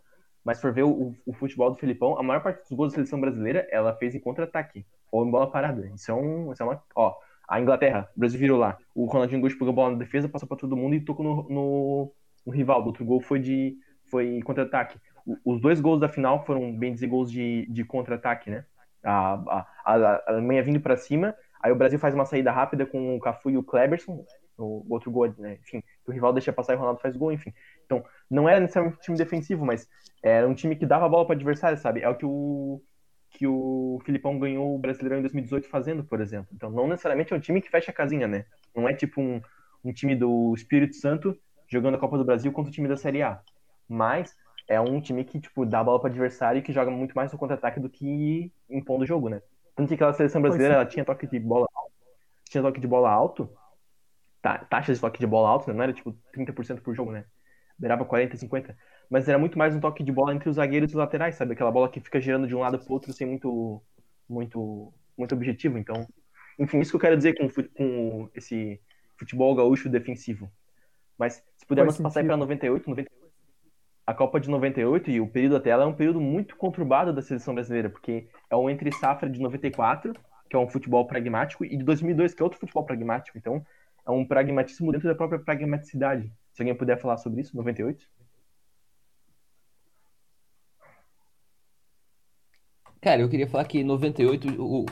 Mas for ver o, o, futebol do Filipão, a maior parte dos gols da seleção brasileira, ela fez em contra-ataque, ou em bola parada. Isso é, um, isso é uma... Ó, a Inglaterra, o Brasil virou lá, o Ronaldinho Gaúcho pegou a bola na defesa, passou para todo mundo e tocou no, no, no rival. O outro gol foi de foi contra-ataque. Os dois gols da final foram, bem dizer, gols de, de contra-ataque, né? A, a, a Alemanha vindo para cima Aí o Brasil faz uma saída rápida com o Cafu e o Kleberson, o outro gol, né? enfim, o rival deixa passar e o Ronaldo faz gol, enfim. Então, não era necessariamente um time defensivo, mas era um time que dava a bola para adversário, sabe? É o que o que o Filipão ganhou o Brasileirão em 2018 fazendo, por exemplo. Então, não necessariamente é um time que fecha a casinha, né? Não é tipo um, um time do Espírito Santo jogando a Copa do Brasil contra o time da Série A. Mas é um time que, tipo, dá a bola para adversário e que joga muito mais no contra-ataque do que impondo o jogo, né? Tanto que aquela seleção brasileira ela tinha toque de bola alto, tinha toque de bola alto, tá, taxa de toque de bola alto, né? não era tipo 30% por jogo, né? Beirava 40, 50. Mas era muito mais um toque de bola entre os zagueiros e os laterais, sabe? Aquela bola que fica girando de um lado pro outro sem muito, muito, muito objetivo. Então, enfim, isso que eu quero dizer com, com esse futebol gaúcho defensivo. Mas se pudermos passar para 98, 98, a Copa de 98 e o período até ela é um período muito conturbado da seleção brasileira, porque é um entre safra de 94, que é um futebol pragmático, e de 2002, que é outro futebol pragmático. Então, é um pragmatismo dentro da própria pragmaticidade. Se alguém puder falar sobre isso, 98? Cara, eu queria falar que 98, o,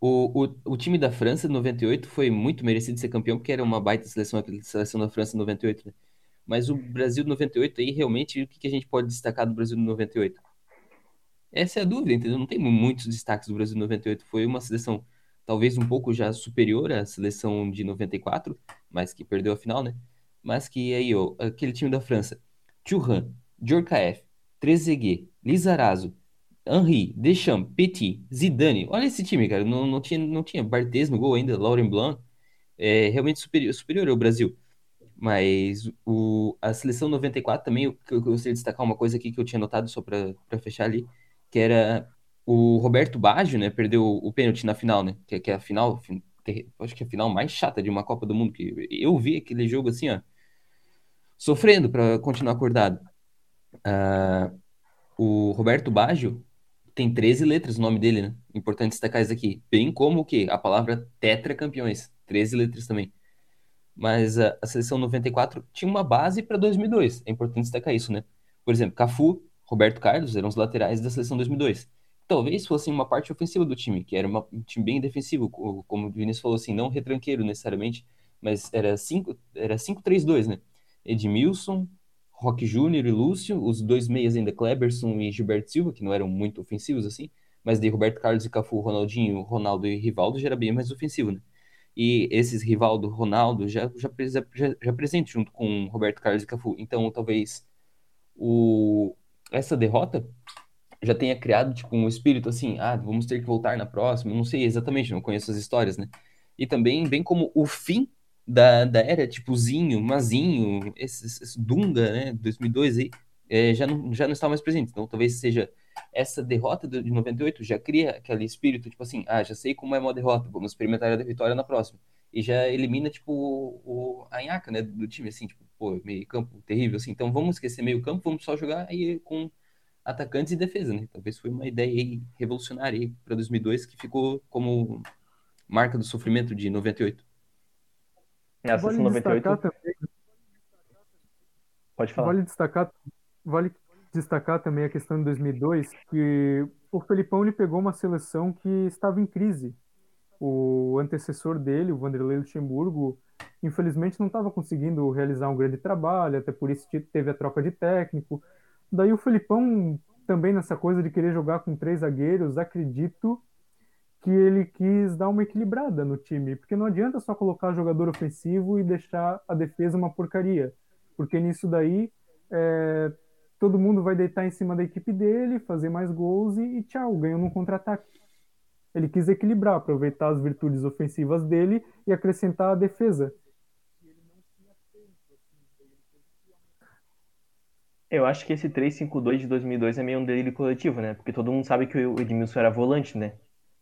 o, o, o time da França, 98, foi muito merecido ser campeão, porque era uma baita seleção, aquela seleção da França 98, né? Mas o Brasil 98 aí, realmente, o que, a gente pode destacar do Brasil 98? Essa é a dúvida, entendeu? Não tem muitos destaques do Brasil em 98. Foi uma seleção talvez um pouco já superior à seleção de 94, mas que perdeu a final, né? Mas que aí, ó, aquele time da França, Thuram, Djorkaeff, Trezeguet, Lizarazo, Henri, Deschamps, Petit, Zidane. Olha esse time, cara. Não, não, tinha, não tinha Barthez no gol ainda, Lauren Blanc. É realmente superior, superior ao Brasil. Mas o, a seleção 94 também, eu, eu gostaria de destacar uma coisa aqui que eu tinha notado só para fechar ali, que era o Roberto Baggio, né, perdeu o pênalti na final, né, que, que é a final, acho que é a final mais chata de uma Copa do Mundo, que eu vi aquele jogo assim, ó, sofrendo para continuar acordado. Uh, o Roberto Baggio tem 13 letras o nome dele, né? Importante destacar isso aqui. Bem como o quê? A palavra tetracampeões. 13 letras também. Mas a, a seleção 94 tinha uma base para 2002. É importante destacar isso, né? Por exemplo, Cafu, Roberto Carlos eram os laterais da seleção 2002. Talvez fosse uma parte ofensiva do time, que era uma, um time bem defensivo, como o Vinícius falou assim, não retranqueiro necessariamente, mas era 5-3-2, era 5-3-2, né? Edmilson, Roque Júnior e Lúcio, os dois meias ainda, Kleberson e Gilberto Silva, que não eram muito ofensivos assim, mas de Roberto Carlos e Cafu, Ronaldinho, Ronaldo e Rivaldo já era bem mais ofensivo, né? E esses Rivaldo, Ronaldo já já, já, já presente junto com Roberto Carlos e Cafu. Então, talvez o essa derrota já tenha criado tipo um espírito assim, ah, vamos ter que voltar na próxima. Não sei exatamente, não conheço as histórias, né? E também bem como o fim da, da era, tipo Zinho, Mazinho, esse, esse Dunga, né, 2002 aí, é, já, não, já não está mais presente. Então talvez seja essa derrota de 98 já cria aquele espírito, tipo assim, ah, já sei como é uma derrota, vamos experimentar a vitória na próxima. E já elimina, tipo, o, a nhaca, né, do time, assim, tipo, pô, meio campo terrível, assim. Então vamos esquecer meio campo, vamos só jogar aí com atacantes e defesa, né? Talvez foi uma ideia aí revolucionária aí para 2002 que ficou como marca do sofrimento de 98. É, vale 98... também. Pode falar. Vale destacar, vale destacar também a questão de 2002, que o Felipão ele pegou uma seleção que estava em crise. O antecessor dele, o Vanderlei Luxemburgo, infelizmente não estava conseguindo realizar um grande trabalho, até por isso teve a troca de técnico. Daí o Felipão, também nessa coisa de querer jogar com três zagueiros, acredito que ele quis dar uma equilibrada no time, porque não adianta só colocar jogador ofensivo e deixar a defesa uma porcaria, porque nisso daí é, todo mundo vai deitar em cima da equipe dele, fazer mais gols e, e tchau, ganhou num contra-ataque. Ele quis equilibrar, aproveitar as virtudes ofensivas dele e acrescentar a defesa. Eu acho que esse 3-5-2 de 2002 é meio um delírio coletivo, né? Porque todo mundo sabe que o Edmilson era volante, né?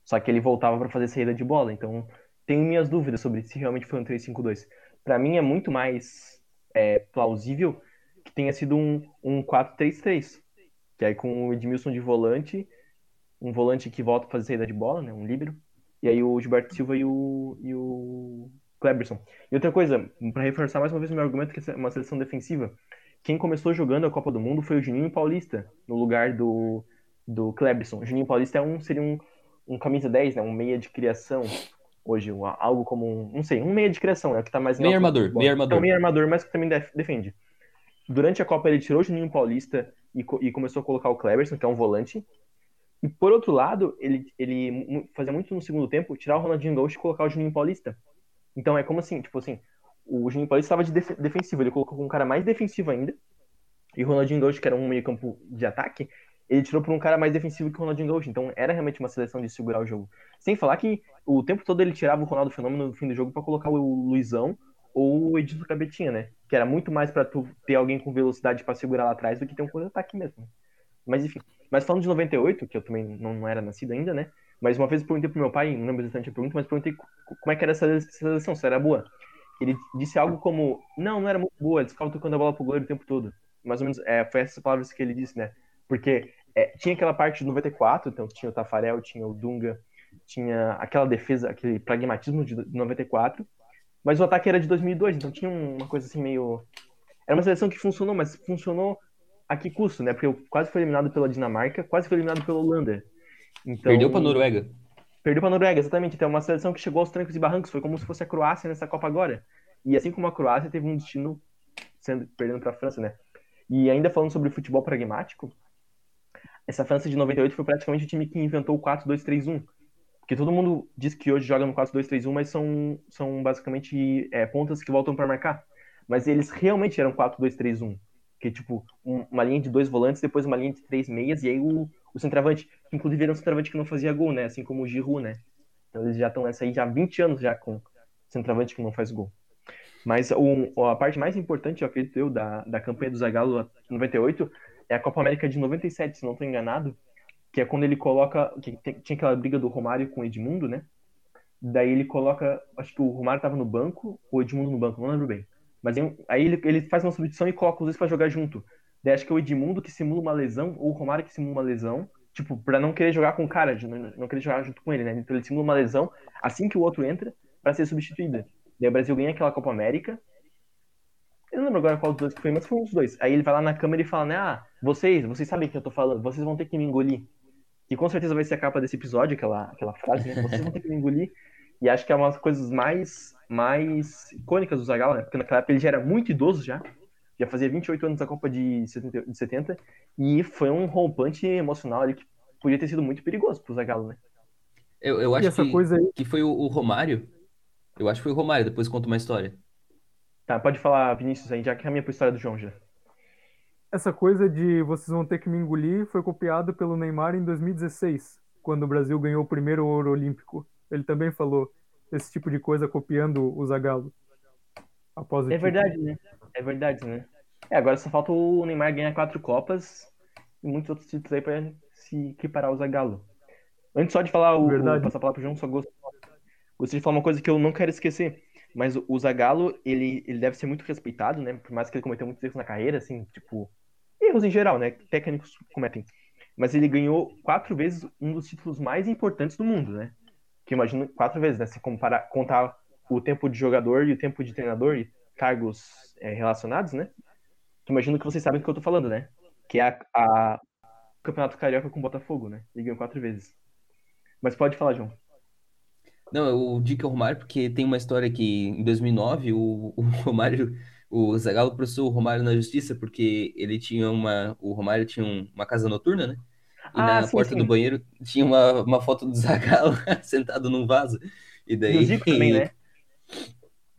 Só que ele voltava para fazer saída de bola. Então, tenho minhas dúvidas sobre se realmente foi um 3-5-2. Para mim, é muito mais é, plausível que tenha sido um, um 4-3-3. Que aí com o Edmilson de volante, um volante que volta para fazer saída de bola, né? Um líbero. E aí o Gilberto Silva e o, e o Kleberson. E outra coisa, para reforçar mais uma vez o meu argumento, que é uma seleção defensiva. Quem começou jogando a Copa do Mundo foi o Juninho Paulista, no lugar do, do Kleberson. O Juninho Paulista é um, seria um, um camisa 10, né? Um meia de criação hoje, algo como um, não sei, um meia de criação, é o que tá mais meia armador, meia armador. É um meia armador, mas que também defende. Durante a Copa ele tirou o Juninho Paulista e, e começou a colocar o Cleverson, que é um volante. E por outro lado, ele, ele fazia muito no segundo tempo tirar o Ronaldinho Gaúcho e colocar o Juninho Paulista. Então é como assim, tipo assim, o Juninho Paulista estava de def defensivo, ele colocou um cara mais defensivo ainda. E o Ronaldinho Gaúcho, que era um meio campo de ataque, ele tirou por um cara mais defensivo que o Ronaldinho Gaúcho. Então era realmente uma seleção de segurar o jogo. Sem falar que o tempo todo ele tirava o Ronaldo Fenômeno no fim do jogo para colocar o Luizão ou o Edson Cabetinha, né? Que era muito mais para tu ter alguém com velocidade para segurar lá atrás do que ter um contra-ataque mesmo. Mas enfim. Mas falando de 98, que eu também não, não era nascido ainda, né? Mas uma vez eu perguntei pro meu pai, não lembro exatamente a pergunta, mas perguntei como é que era essa seleção, se era boa. Ele disse algo como, não, não era muito boa, eles ficavam tocando a bola pro goleiro o tempo todo. Mais ou menos, é, foi essas palavras que ele disse, né? Porque é, tinha aquela parte de 94, então tinha o Tafarel, tinha o Dunga, tinha aquela defesa, aquele pragmatismo de 94, mas o ataque era de 2002, então tinha uma coisa assim meio. Era uma seleção que funcionou, mas funcionou a que custo, né? Porque quase foi eliminado pela Dinamarca, quase foi eliminado pela Holanda. Então, perdeu para Noruega. Perdeu para Noruega, exatamente. Então, é uma seleção que chegou aos trancos e barrancos, foi como se fosse a Croácia nessa Copa agora. E assim como a Croácia teve um destino sendo perdendo para a França, né? E ainda falando sobre futebol pragmático, essa França de 98 foi praticamente o time que inventou o 4-2-3-1. Porque todo mundo diz que hoje joga no 4-2-3-1, mas são, são basicamente é, pontas que voltam para marcar. Mas eles realmente eram 4-2-3-1. Que tipo, um, uma linha de dois volantes, depois uma linha de três meias, e aí o, o centroavante, inclusive era um centroavante que não fazia gol, né? Assim como o Giroud, né? Então eles já estão nessa aí já há 20 anos já com centroavante que não faz gol. Mas a parte mais importante, eu acredito eu, da, da campanha do Zagallo 98 é a Copa América de 97, se não estou enganado, que é quando ele coloca. Que tinha aquela briga do Romário com o Edmundo, né? Daí ele coloca. Acho que o Romário estava no banco, o Edmundo no banco, não lembro bem. Mas aí ele, ele faz uma substituição e coloca os dois para jogar junto. Daí acho que é o Edmundo que simula uma lesão, ou o Romário que simula uma lesão, tipo, pra não querer jogar com o cara, não, não querer jogar junto com ele, né? Então ele simula uma lesão assim que o outro entra para ser substituído. Daí o Brasil ganha aquela Copa América. Eu não lembro agora qual dos dois que foi, mas foi um dos dois. Aí ele vai lá na câmera e fala, né? Ah, vocês, vocês sabem o que eu tô falando, vocês vão ter que me engolir que com certeza vai ser a capa desse episódio, aquela, aquela frase, né? Vocês vão ter que me engolir. E acho que é uma das coisas mais, mais icônicas do Zagallo, né? Porque naquela época ele já era muito idoso já. Já fazia 28 anos da Copa de 70, de 70 e foi um rompante emocional ali que podia ter sido muito perigoso pro Zagallo, né? Eu, eu acho que, aí... que foi o, o, Romário. Eu acho que foi o Romário, depois conta uma história. Tá, pode falar, Vinícius, aí, já que é a minha história do João já. Essa coisa de vocês vão ter que me engolir foi copiado pelo Neymar em 2016, quando o Brasil ganhou o primeiro ouro olímpico. Ele também falou esse tipo de coisa copiando o Zagallo. Após o é verdade, né? É verdade, né? É, agora só falta o Neymar ganhar quatro Copas e muitos outros títulos aí para se equiparar ao Zagallo. Antes só de falar o, o passar a palavra pro João, só gosto, gostaria de falar uma coisa que eu não quero esquecer. Mas o Zagallo, ele, ele deve ser muito respeitado, né? Por mais que ele cometeu muitos erros na carreira, assim, tipo, erros em geral, né? Técnicos cometem. Mas ele ganhou quatro vezes um dos títulos mais importantes do mundo, né? Que imagino quatro vezes, né? Se comparar, contar o tempo de jogador e o tempo de treinador e cargos é, relacionados, né? Que imagino que vocês sabem do que eu tô falando, né? Que é a, a Campeonato Carioca com o Botafogo, né? Ele ganhou quatro vezes. Mas pode falar, João. Não, eu digo que é o Romário porque tem uma história que em 2009 o, o Romário o Zagallo processou o Romário na justiça porque ele tinha uma. O Romário tinha um, uma casa noturna, né? E ah, na sim, porta sim. do banheiro tinha uma, uma foto do (laughs) Zagallo sentado num vaso. E daí. E o Zico também, né?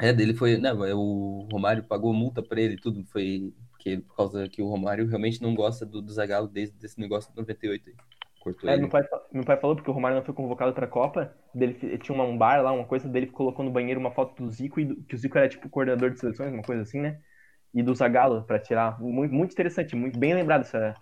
É, dele foi. Não, o Romário pagou multa pra ele tudo. Foi porque, por causa que o Romário realmente não gosta do, do Zagallo desde esse negócio de 98 aí. Cortou é, ele. Meu pai, meu pai falou porque o Romário não foi convocado pra Copa. Dele, tinha um bar lá, uma coisa dele colocou no banheiro uma foto do Zico, e do, que o Zico era tipo coordenador de seleções, uma coisa assim, né? E do Zagallo pra tirar. Muito, muito interessante, muito bem lembrado essa,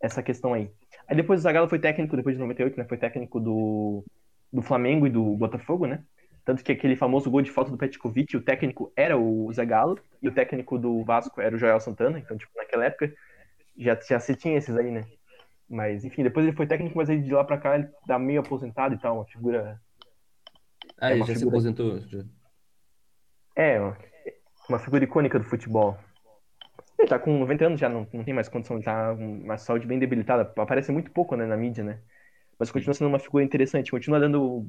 essa questão aí. Aí depois o Zagallo foi técnico, depois de 98, né? Foi técnico do, do Flamengo e do Botafogo, né? Tanto que aquele famoso gol de foto do Petkovic, o técnico era o Zagallo, e o técnico do Vasco era o Joel Santana. Então, tipo, naquela época já, já se tinha esses aí, né? Mas, enfim, depois ele foi técnico, mas aí de lá pra cá ele tá meio aposentado e tal, uma figura. Ah, é ele já figura... se aposentou? Já. É, uma figura icônica do futebol. Ele tá com 90 anos já, não, não tem mais condição, ele tá com uma saúde bem debilitada. Aparece muito pouco né, na mídia, né? Mas continua sendo uma figura interessante, continua dando.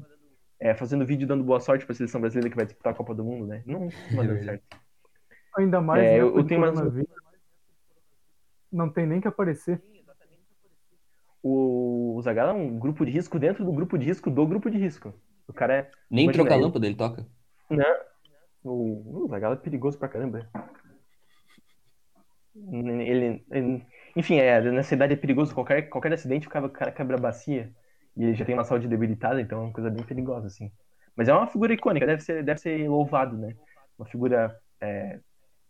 É, fazendo vídeo dando boa sorte pra seleção brasileira que vai disputar a Copa do Mundo, né? Não, não deu certo. Ainda mais é, eu, eu tenho mais... Não tem nem que aparecer o, o Zagallo é um grupo de risco dentro do grupo de risco do grupo de risco. O cara é. Nem troca a lâmpada ele toca. Não. O, o Zagallo é perigoso pra caramba. Ele, ele, enfim, é, nessa idade é perigoso. Qualquer, qualquer acidente o cara, o cara quebra a bacia. E ele já tem uma saúde debilitada, então é uma coisa bem perigosa, assim. Mas é uma figura icônica, deve ser, deve ser louvado, né? Uma figura é,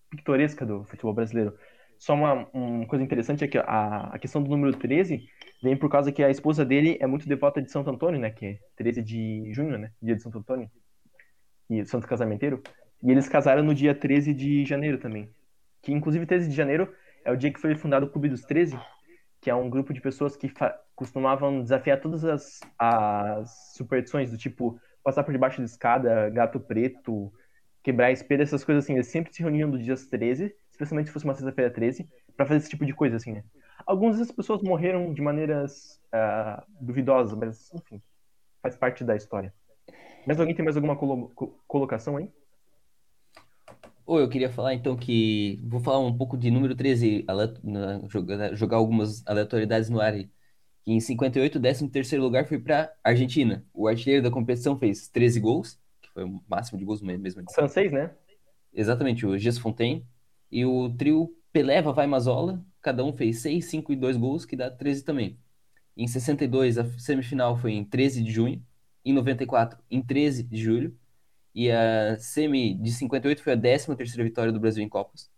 pitoresca do futebol brasileiro. Só uma, uma coisa interessante é que a, a questão do número 13 vem por causa que a esposa dele é muito devota de Santo Antônio, né? Que é 13 de junho, né? Dia de Santo Antônio. E Santo Casamenteiro. E eles casaram no dia 13 de janeiro também. Que inclusive 13 de janeiro é o dia que foi fundado o Clube dos 13, que é um grupo de pessoas que costumavam desafiar todas as, as superstições do tipo passar por debaixo de escada, gato preto, quebrar espelho, essas coisas assim. Eles sempre se reuniam nos dias 13, especialmente se fosse uma sexta-feira 13, para fazer esse tipo de coisa, assim, né? Algumas dessas pessoas morreram de maneiras uh, duvidosas, mas, enfim, faz parte da história. Mas alguém tem mais alguma colo colocação aí? Ou eu queria falar então que. Vou falar um pouco de número 13, jogar, jogar algumas aleatoriedades no ar. que em 58 o 13 terceiro lugar foi para Argentina. O artilheiro da competição fez 13 gols, que foi o máximo de gols mesmo. Francês, né? Exatamente, o Gilles Fontaine. E o trio Pelé, Vai Mazola, cada um fez 6, 5 e 2 gols, que dá 13 também. Em 62, a semifinal foi em 13 de junho. Em 94, em 13 de julho. E a semi de 58 foi a 13 terceira vitória do Brasil em Copas.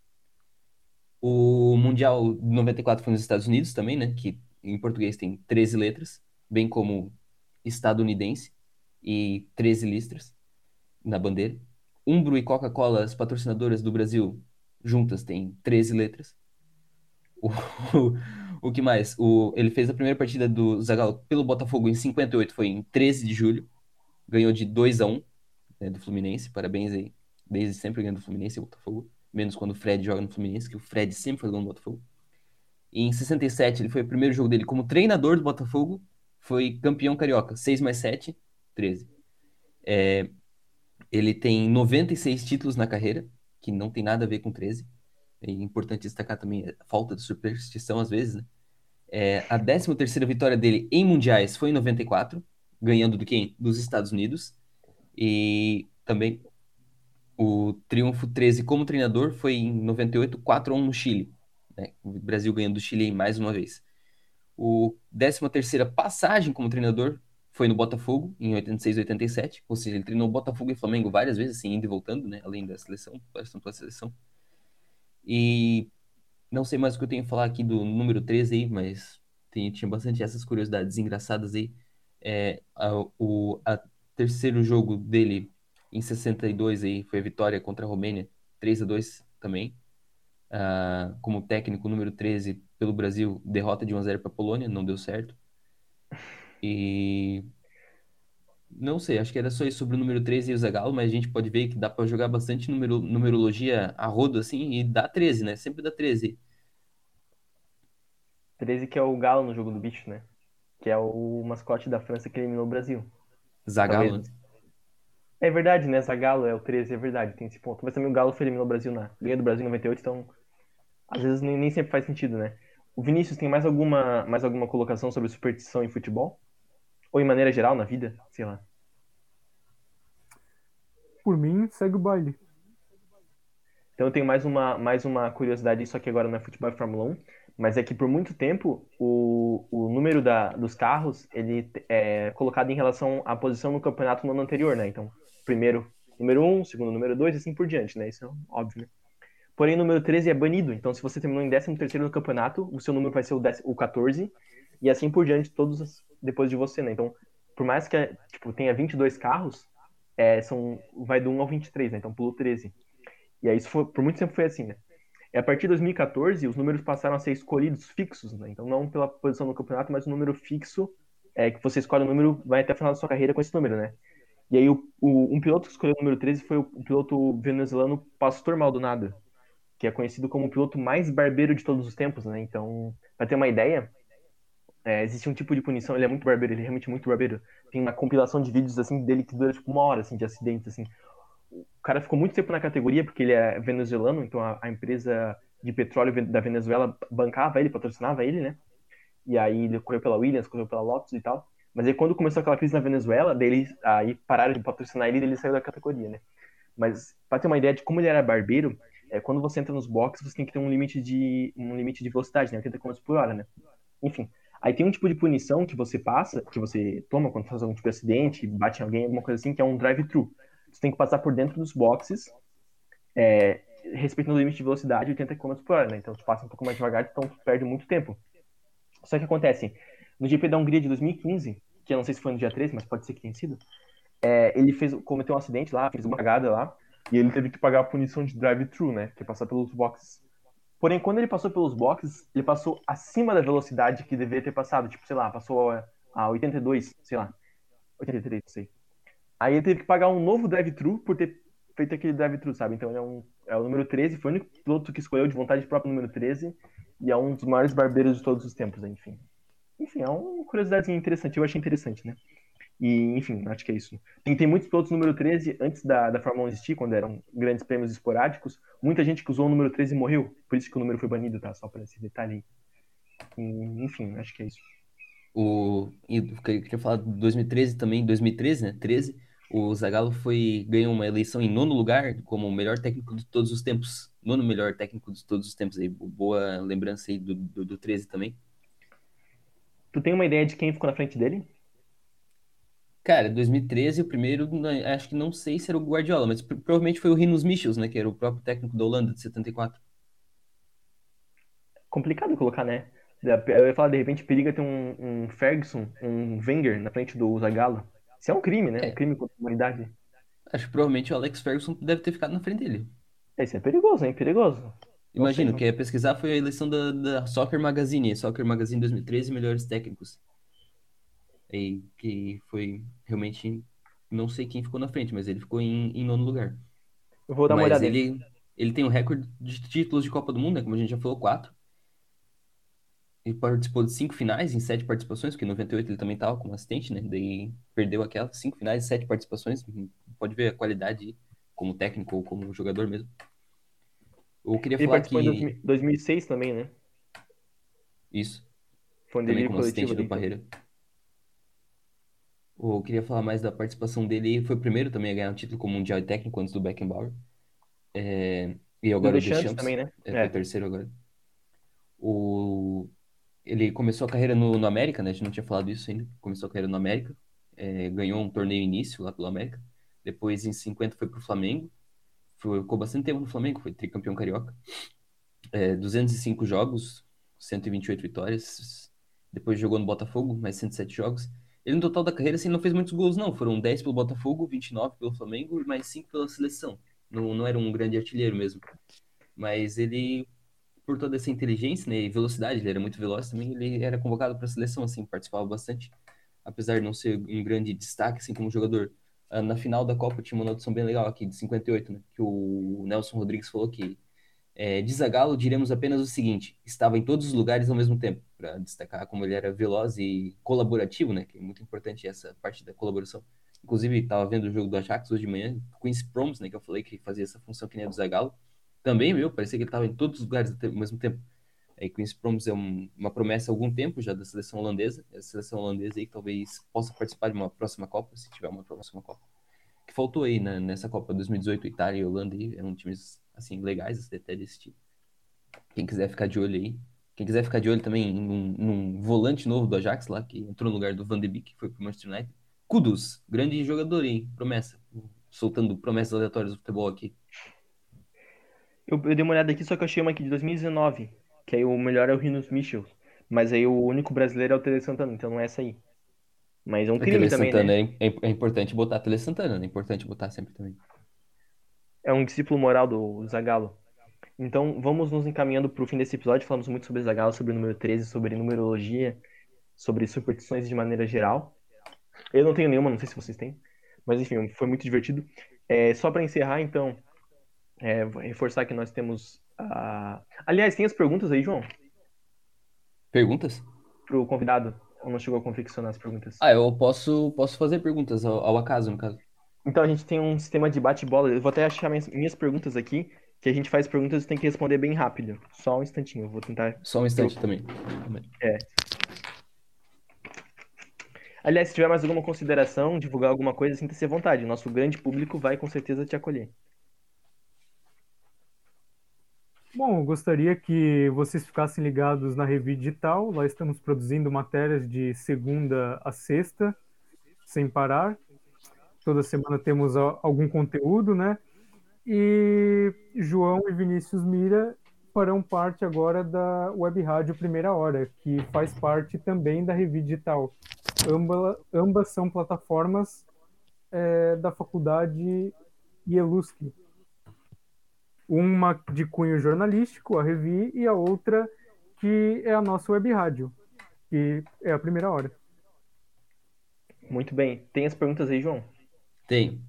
O Mundial de 94 foi nos Estados Unidos também, né? Que em português tem 13 letras, bem como estadunidense e 13 listras na bandeira. Umbro e Coca-Cola, as patrocinadoras do Brasil, juntas têm 13 letras. O, (laughs) o, que mais? O, ele fez a primeira partida do Zagallo pelo Botafogo em 58, foi em 13 de julho. Ganhou de 2 a 1 né, do Fluminense. Parabéns aí. Desde sempre ganhando do Fluminense e Botafogo. Menos quando o Fred joga no Fluminense, que o Fred sempre foi gol no Botafogo. E em 67, ele foi o primeiro jogo dele como treinador do Botafogo. Foi campeão carioca. 6 mais 7, 13. É, ele tem 96 títulos na carreira, que não tem nada a ver com 13. É importante destacar também a falta de superstição às vezes, né? É, a 13 terceira vitória dele em mundiais foi em 94, ganhando do quem? Dos Estados Unidos. E também o triunfo 13 como treinador foi em 98, 4 a 1 no Chile. Né? O Brasil ganhando do Chile mais uma vez. O 13 terceira passagem como treinador foi no Botafogo, em 86 87. Ou seja, ele treinou Botafogo e Flamengo várias vezes, assim, indo e voltando, né? Além da seleção, bastante pela seleção. E não sei mais o que eu tenho a falar aqui do número 13 aí, mas tem, tinha bastante essas curiosidades engraçadas aí. É, a, o a terceiro jogo dele em 62 aí foi a vitória contra a Romênia, 3 a 2 também. Uh, como técnico número 13 pelo Brasil, derrota de 1 a 0 para a Polônia, não deu certo. E não sei, acho que era só isso sobre o número 13 e o Zagallo, mas a gente pode ver que dá para jogar bastante numero, numerologia a rodo assim e dá 13, né? Sempre dá 13. 13 que é o galo no jogo do bicho, né? Que é o mascote da França que eliminou o Brasil. Zagallo. Talvez... É verdade, né? Zagallo é o 13, é verdade, tem esse ponto. Mas também o Galo foi eliminou o Brasil na Ganha do Brasil em 98, então às vezes nem, nem sempre faz sentido, né? O Vinícius tem mais alguma, mais alguma colocação sobre superstição em futebol? Ou em maneira geral na vida? Sei lá. Por mim, segue o baile. Então eu tenho mais uma, mais uma curiosidade, só que agora não é futebol e Fórmula 1, mas é que por muito tempo o, o número da, dos carros ele é colocado em relação à posição no campeonato no ano anterior, né? Então, primeiro número 1, segundo número 2 e assim por diante, né? Isso é óbvio, né? Porém, o número 13 é banido, então se você terminou em 13 terceiro no campeonato, o seu número vai ser o, 10, o 14 e assim por diante todos depois de você, né? Então, por mais que tipo, tenha 22 carros, é, são, vai do 1 ao 23, né? Então pulou 13. E aí isso foi, por muito tempo foi assim, né? E a partir de 2014, os números passaram a ser escolhidos fixos, né? Então não pela posição no campeonato, mas o número fixo é que você escolhe o número, vai até o final da sua carreira com esse número, né? E aí o, o, um piloto que escolheu o número 13 foi o, o piloto venezuelano Pastor Maldonado, que é conhecido como o piloto mais barbeiro de todos os tempos, né? Então, para ter uma ideia, é, existe um tipo de punição, ele é muito barbeiro, ele é realmente muito barbeiro. Tem uma compilação de vídeos assim dele que dura tipo uma hora assim de acidentes assim. O cara ficou muito tempo na categoria porque ele é venezuelano, então a, a empresa de petróleo da Venezuela bancava ele, patrocinava ele, né? E aí ele correu pela Williams, correu pela Lotus e tal. Mas aí quando começou aquela crise na Venezuela, daí aí pararam de patrocinar ele e ele saiu da categoria, né? Mas para ter uma ideia de como ele era barbeiro, é, quando você entra nos boxes, você tem que ter um limite de um limite de velocidade, né? 80 km por hora, né? Enfim, Aí tem um tipo de punição que você passa, que você toma quando faz algum tipo de acidente, bate em alguém, alguma coisa assim, que é um drive-thru. Você tem que passar por dentro dos boxes, é, respeitando o limite de velocidade 80 km por hora, né? Então tu passa um pouco mais devagar, então tu perde muito tempo. Só que acontece, no GP da Hungria de 2015, que eu não sei se foi no dia 13, mas pode ser que tenha sido, é, ele fez, cometeu um acidente lá, fez uma cagada lá, e ele teve que pagar a punição de drive-thru, né? Que é passar pelos boxes Porém, quando ele passou pelos boxes, ele passou acima da velocidade que deveria ter passado. Tipo, sei lá, passou a 82, sei lá. 83, não sei. Aí ele teve que pagar um novo drive-thru por ter feito aquele drive-thru, sabe? Então ele é, um, é o número 13, foi o único piloto que escolheu de vontade própria o número 13 e é um dos maiores barbeiros de todos os tempos, enfim. Enfim, é uma curiosidade interessante, eu achei interessante, né? E, enfim, acho que é isso. Tem, tem muitos pilotos número 13 antes da, da Fórmula 1 existir, quando eram grandes prêmios esporádicos. Muita gente que usou o número 13 morreu, por isso que o número foi banido, tá? Só para esse detalhe aí. E, enfim, acho que é isso. O, e eu queria falar de 2013 também, 2013, né? 13, o Zagallo foi, ganhou uma eleição em nono lugar como o melhor técnico de todos os tempos. Nono melhor técnico de todos os tempos. Aí, boa lembrança aí do, do, do 13 também. Tu tem uma ideia de quem ficou na frente dele? Cara, 2013, o primeiro, acho que não sei se era o Guardiola, mas provavelmente foi o Rinus Michels, né? Que era o próprio técnico da Holanda, de 74. Complicado colocar, né? Eu ia falar, de repente, periga ter um, um Ferguson, um Wenger na frente do Zagallo. Isso é um crime, né? É. Um crime contra a humanidade. Acho que provavelmente o Alex Ferguson deve ter ficado na frente dele. Isso é perigoso, hein? Perigoso. Imagino, que ia pesquisar foi a eleição da, da Soccer Magazine, Soccer Magazine 2013, melhores técnicos. Aí, que foi realmente, não sei quem ficou na frente, mas ele ficou em, em nono lugar. Eu vou dar uma Mas olhada. ele, ele tem um recorde de títulos de Copa do Mundo, né? Como a gente já falou, quatro. Ele participou de cinco finais em sete participações, porque em 98 ele também estava como assistente, né? Daí perdeu aquelas cinco finais, sete participações. Pode ver a qualidade como técnico ou como jogador mesmo. Eu queria Ele falar que. em 2000 2006 também, né? Isso. Foi um também como assistente do. Parreira. Eu queria falar mais da participação dele. Ele foi o primeiro também a ganhar um título como mundial e técnico antes do Beckenbauer. É, E agora o Deschamps também, né? É, É. o terceiro agora. O... Ele começou a carreira no, no América, né? A gente não tinha falado isso ainda. Começou a carreira no América. É, ganhou um torneio início lá pelo América. Depois, em 50, foi pro Flamengo. Foi, ficou bastante tempo no Flamengo, foi tricampeão carioca. É, 205 jogos, 128 vitórias. Depois jogou no Botafogo, mais 107 jogos. Ele, no total da carreira, assim, não fez muitos gols, não. Foram 10 pelo Botafogo, 29 pelo Flamengo mais 5 pela seleção. Não, não era um grande artilheiro mesmo. Mas ele, por toda essa inteligência né, e velocidade, ele era muito veloz também, ele era convocado para a seleção, assim, participava bastante. Apesar de não ser um grande destaque, assim, como jogador. Ah, Na final da Copa tinha uma notação bem legal aqui, de 58, né? Que o Nelson Rodrigues falou que é, de Zagallo diremos apenas o seguinte: estava em todos os lugares ao mesmo tempo, para destacar como ele era veloz e colaborativo, né? Que é muito importante essa parte da colaboração. Inclusive, estava vendo o jogo do Ajax hoje de manhã, Queen's Proms, né? Que eu falei que fazia essa função que nem a do Zagallo. Também, meu, parecia que ele estava em todos os lugares ao mesmo tempo. Aí, Queen's Proms é um- uma promessa há algum tempo já da seleção holandesa. É a seleção holandesa aí que talvez possa participar de uma próxima Copa, se tiver uma próxima Copa que faltou aí né, nessa Copa 2018, Itália e Holanda aí, eram times assim legais até desse tipo. Quem quiser ficar de olho aí. Quem quiser ficar de olho também num, num volante novo do Ajax lá, que entrou no lugar do Van de Beek, que foi pro Manchester United. Kudus, grande jogador aí, promessa. Soltando promessas aleatórias do futebol aqui. Eu, eu dei uma olhada aqui, só que eu achei uma aqui de 2019, que aí o melhor é o Rinus Michels. Mas aí o único brasileiro é o Tele Santana, então não é essa aí. Mas é um crime também, Santana né? é, importante botar a Tele Santana, né? É importante botar sempre também. É um discípulo moral do Zagallo. Então, vamos nos encaminhando para o fim desse episódio. Falamos muito sobre Zagallo, sobre o número 13, sobre numerologia, sobre superstições de maneira geral. Eu não tenho nenhuma, não sei se vocês têm. Mas enfim, foi muito divertido. É, só para encerrar, então, é, vou reforçar que nós temos. a- Aliás, tem as perguntas aí, João? Perguntas? Pro convidado. Ou não chegou a confeccionar as perguntas? Ah, eu posso, posso fazer perguntas ao, ao acaso, no caso. Então a gente tem um sistema de bate-bola. Eu vou até achar minhas, minhas perguntas aqui, que a gente faz perguntas e tem que responder bem rápido. Só um instantinho, eu vou tentar. Só um instante também. Também. Aliás, se tiver mais alguma consideração, divulgar alguma coisa, sinta-se à vontade. Nosso grande público vai com certeza te acolher. Bom, gostaria que vocês ficassem ligados na Revista Digital. Lá estamos produzindo matérias de segunda a sexta, sem parar. Toda semana temos algum conteúdo, né? E João e Vinícius Mira farão parte agora da Web Rádio Primeira Hora, que faz parte também da Revista Digital. Amba, ambas são plataformas eh, da faculdade IELUSC. Uma de cunho jornalístico, a Revi, e a outra que é a nossa web rádio, que é a primeira hora. Muito bem. Tem as perguntas aí, João? Tem.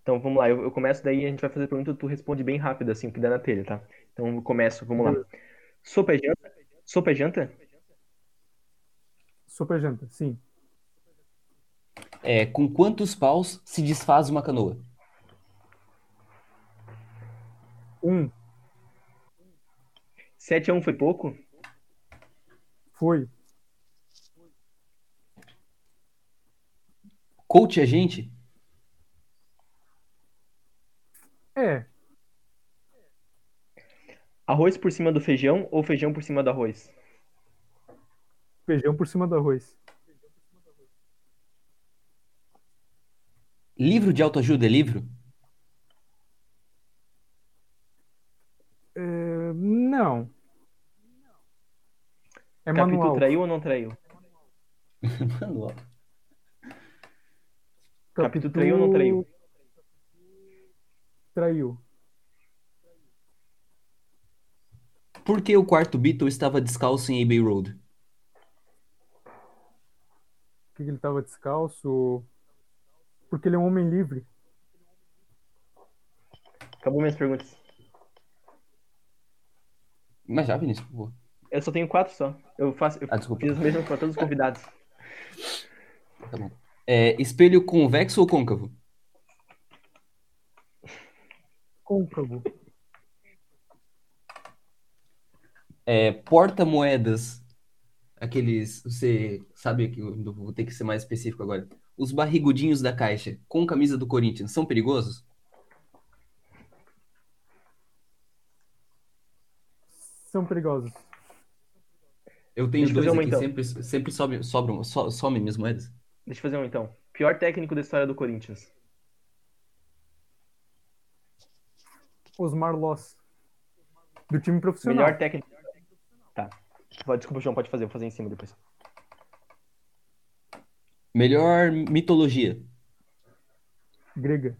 Então vamos lá, eu, eu começo daí a gente vai fazer pergunta, tu responde bem rápido, assim, o que der na telha, tá? Então eu começo, vamos lá. Sopa é janta? Sopa é janta? Super janta, sim. É, com quantos paus se desfaz uma canoa? Um, 7 a 1 foi pouco? foi. Coach é gente? É, Arroz por cima do feijão ou feijão por cima do arroz? feijão por cima do arroz. Livro de autoajuda é livro? É, não. É Capitu manual. traiu ou não traiu? (laughs) Manual. Capitu traiu ou não traiu? Traiu. Por que o quarto Beatle estava descalço em Abbey Road? Por que ele tava descalço? Porque ele é um homem livre. Acabou minhas perguntas. Mas já, Vinícius, por favor. Eu só tenho quatro só. Eu faço, eu Ah, desculpa. fiz para todos os convidados. Tá bom. É, espelho convexo ou côncavo? Côncavo. É, porta-moedas. Aqueles. Você sabe que eu vou ter que ser mais específico agora. Os barrigudinhos da caixa com camisa do Corinthians são perigosos? São perigosos. Eu tenho Deixa dois aqui, então. sempre, sempre sobe, sobram, so, somem minhas moedas. Deixa eu fazer um então. Pior técnico da história do Corinthians. Osmar Loss. Do time profissional. Melhor técnico. Tá. Desculpa, João, pode fazer. Vou fazer em cima depois. Melhor mitologia. Grega.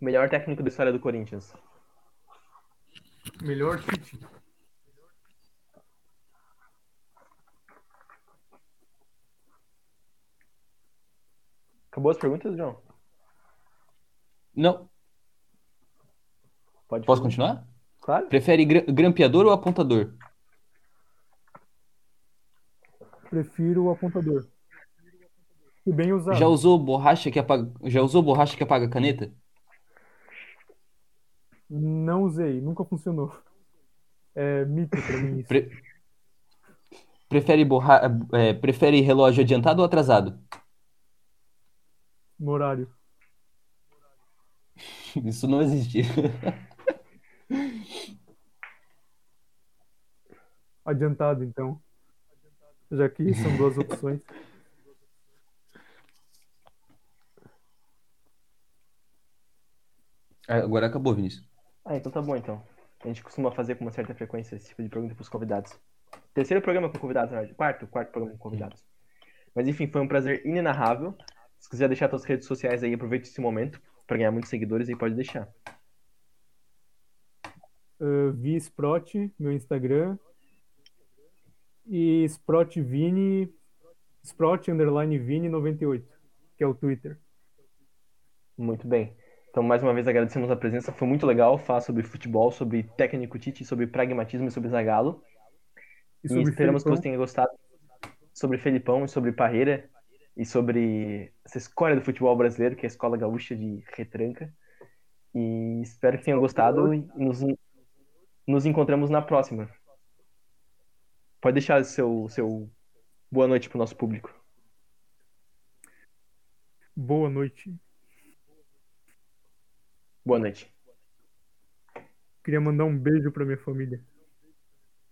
Melhor técnico da história do Corinthians. Melhor Tite. Acabou as perguntas, João? Não. Pode Posso continuar? Claro. Prefere gra- grampeador ou apontador? Prefiro o apontador. E bem usado. Já usou borracha que apaga, já usou borracha que apaga caneta? Não usei, nunca funcionou. É mito pra mim isso. Pre- Prefere borra... é, prefere relógio adiantado ou atrasado? No horário. (laughs) Isso não existe. Adiantado, então. Já que são duas (laughs) opções. Agora acabou, Vinícius. Ah, então tá bom então. A gente costuma fazer com uma certa frequência esse tipo de pergunta pros convidados. Terceiro programa com convidados, na verdade. Quarto, quarto programa com convidados. Mas enfim, foi um prazer inenarrável. Se quiser deixar suas redes sociais aí, aproveite esse momento pra ganhar muitos seguidores aí, pode deixar. Uh, Vi Sprot, meu Instagram. E Sprot Vini. Sprot underline Vini 98, que é o Twitter. Muito bem. Então, mais uma vez, agradecemos a presença. Foi muito legal falar sobre futebol, sobre técnico Tite, sobre pragmatismo e sobre Zagallo. E E sobre esperamos que Felipão. você tenha gostado sobre Felipão e sobre Parreira e sobre essa escola do futebol brasileiro, que é a Escola Gaúcha de Retranca. E espero que tenham gostado e nos, nos encontramos na próxima. Pode deixar seu, seu boa noite pro nosso público. Boa noite. Boa noite. Queria mandar um beijo pra minha família.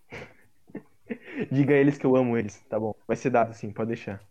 (laughs) Diga a eles que eu amo eles, tá bom? Vai ser dado sim, pode deixar.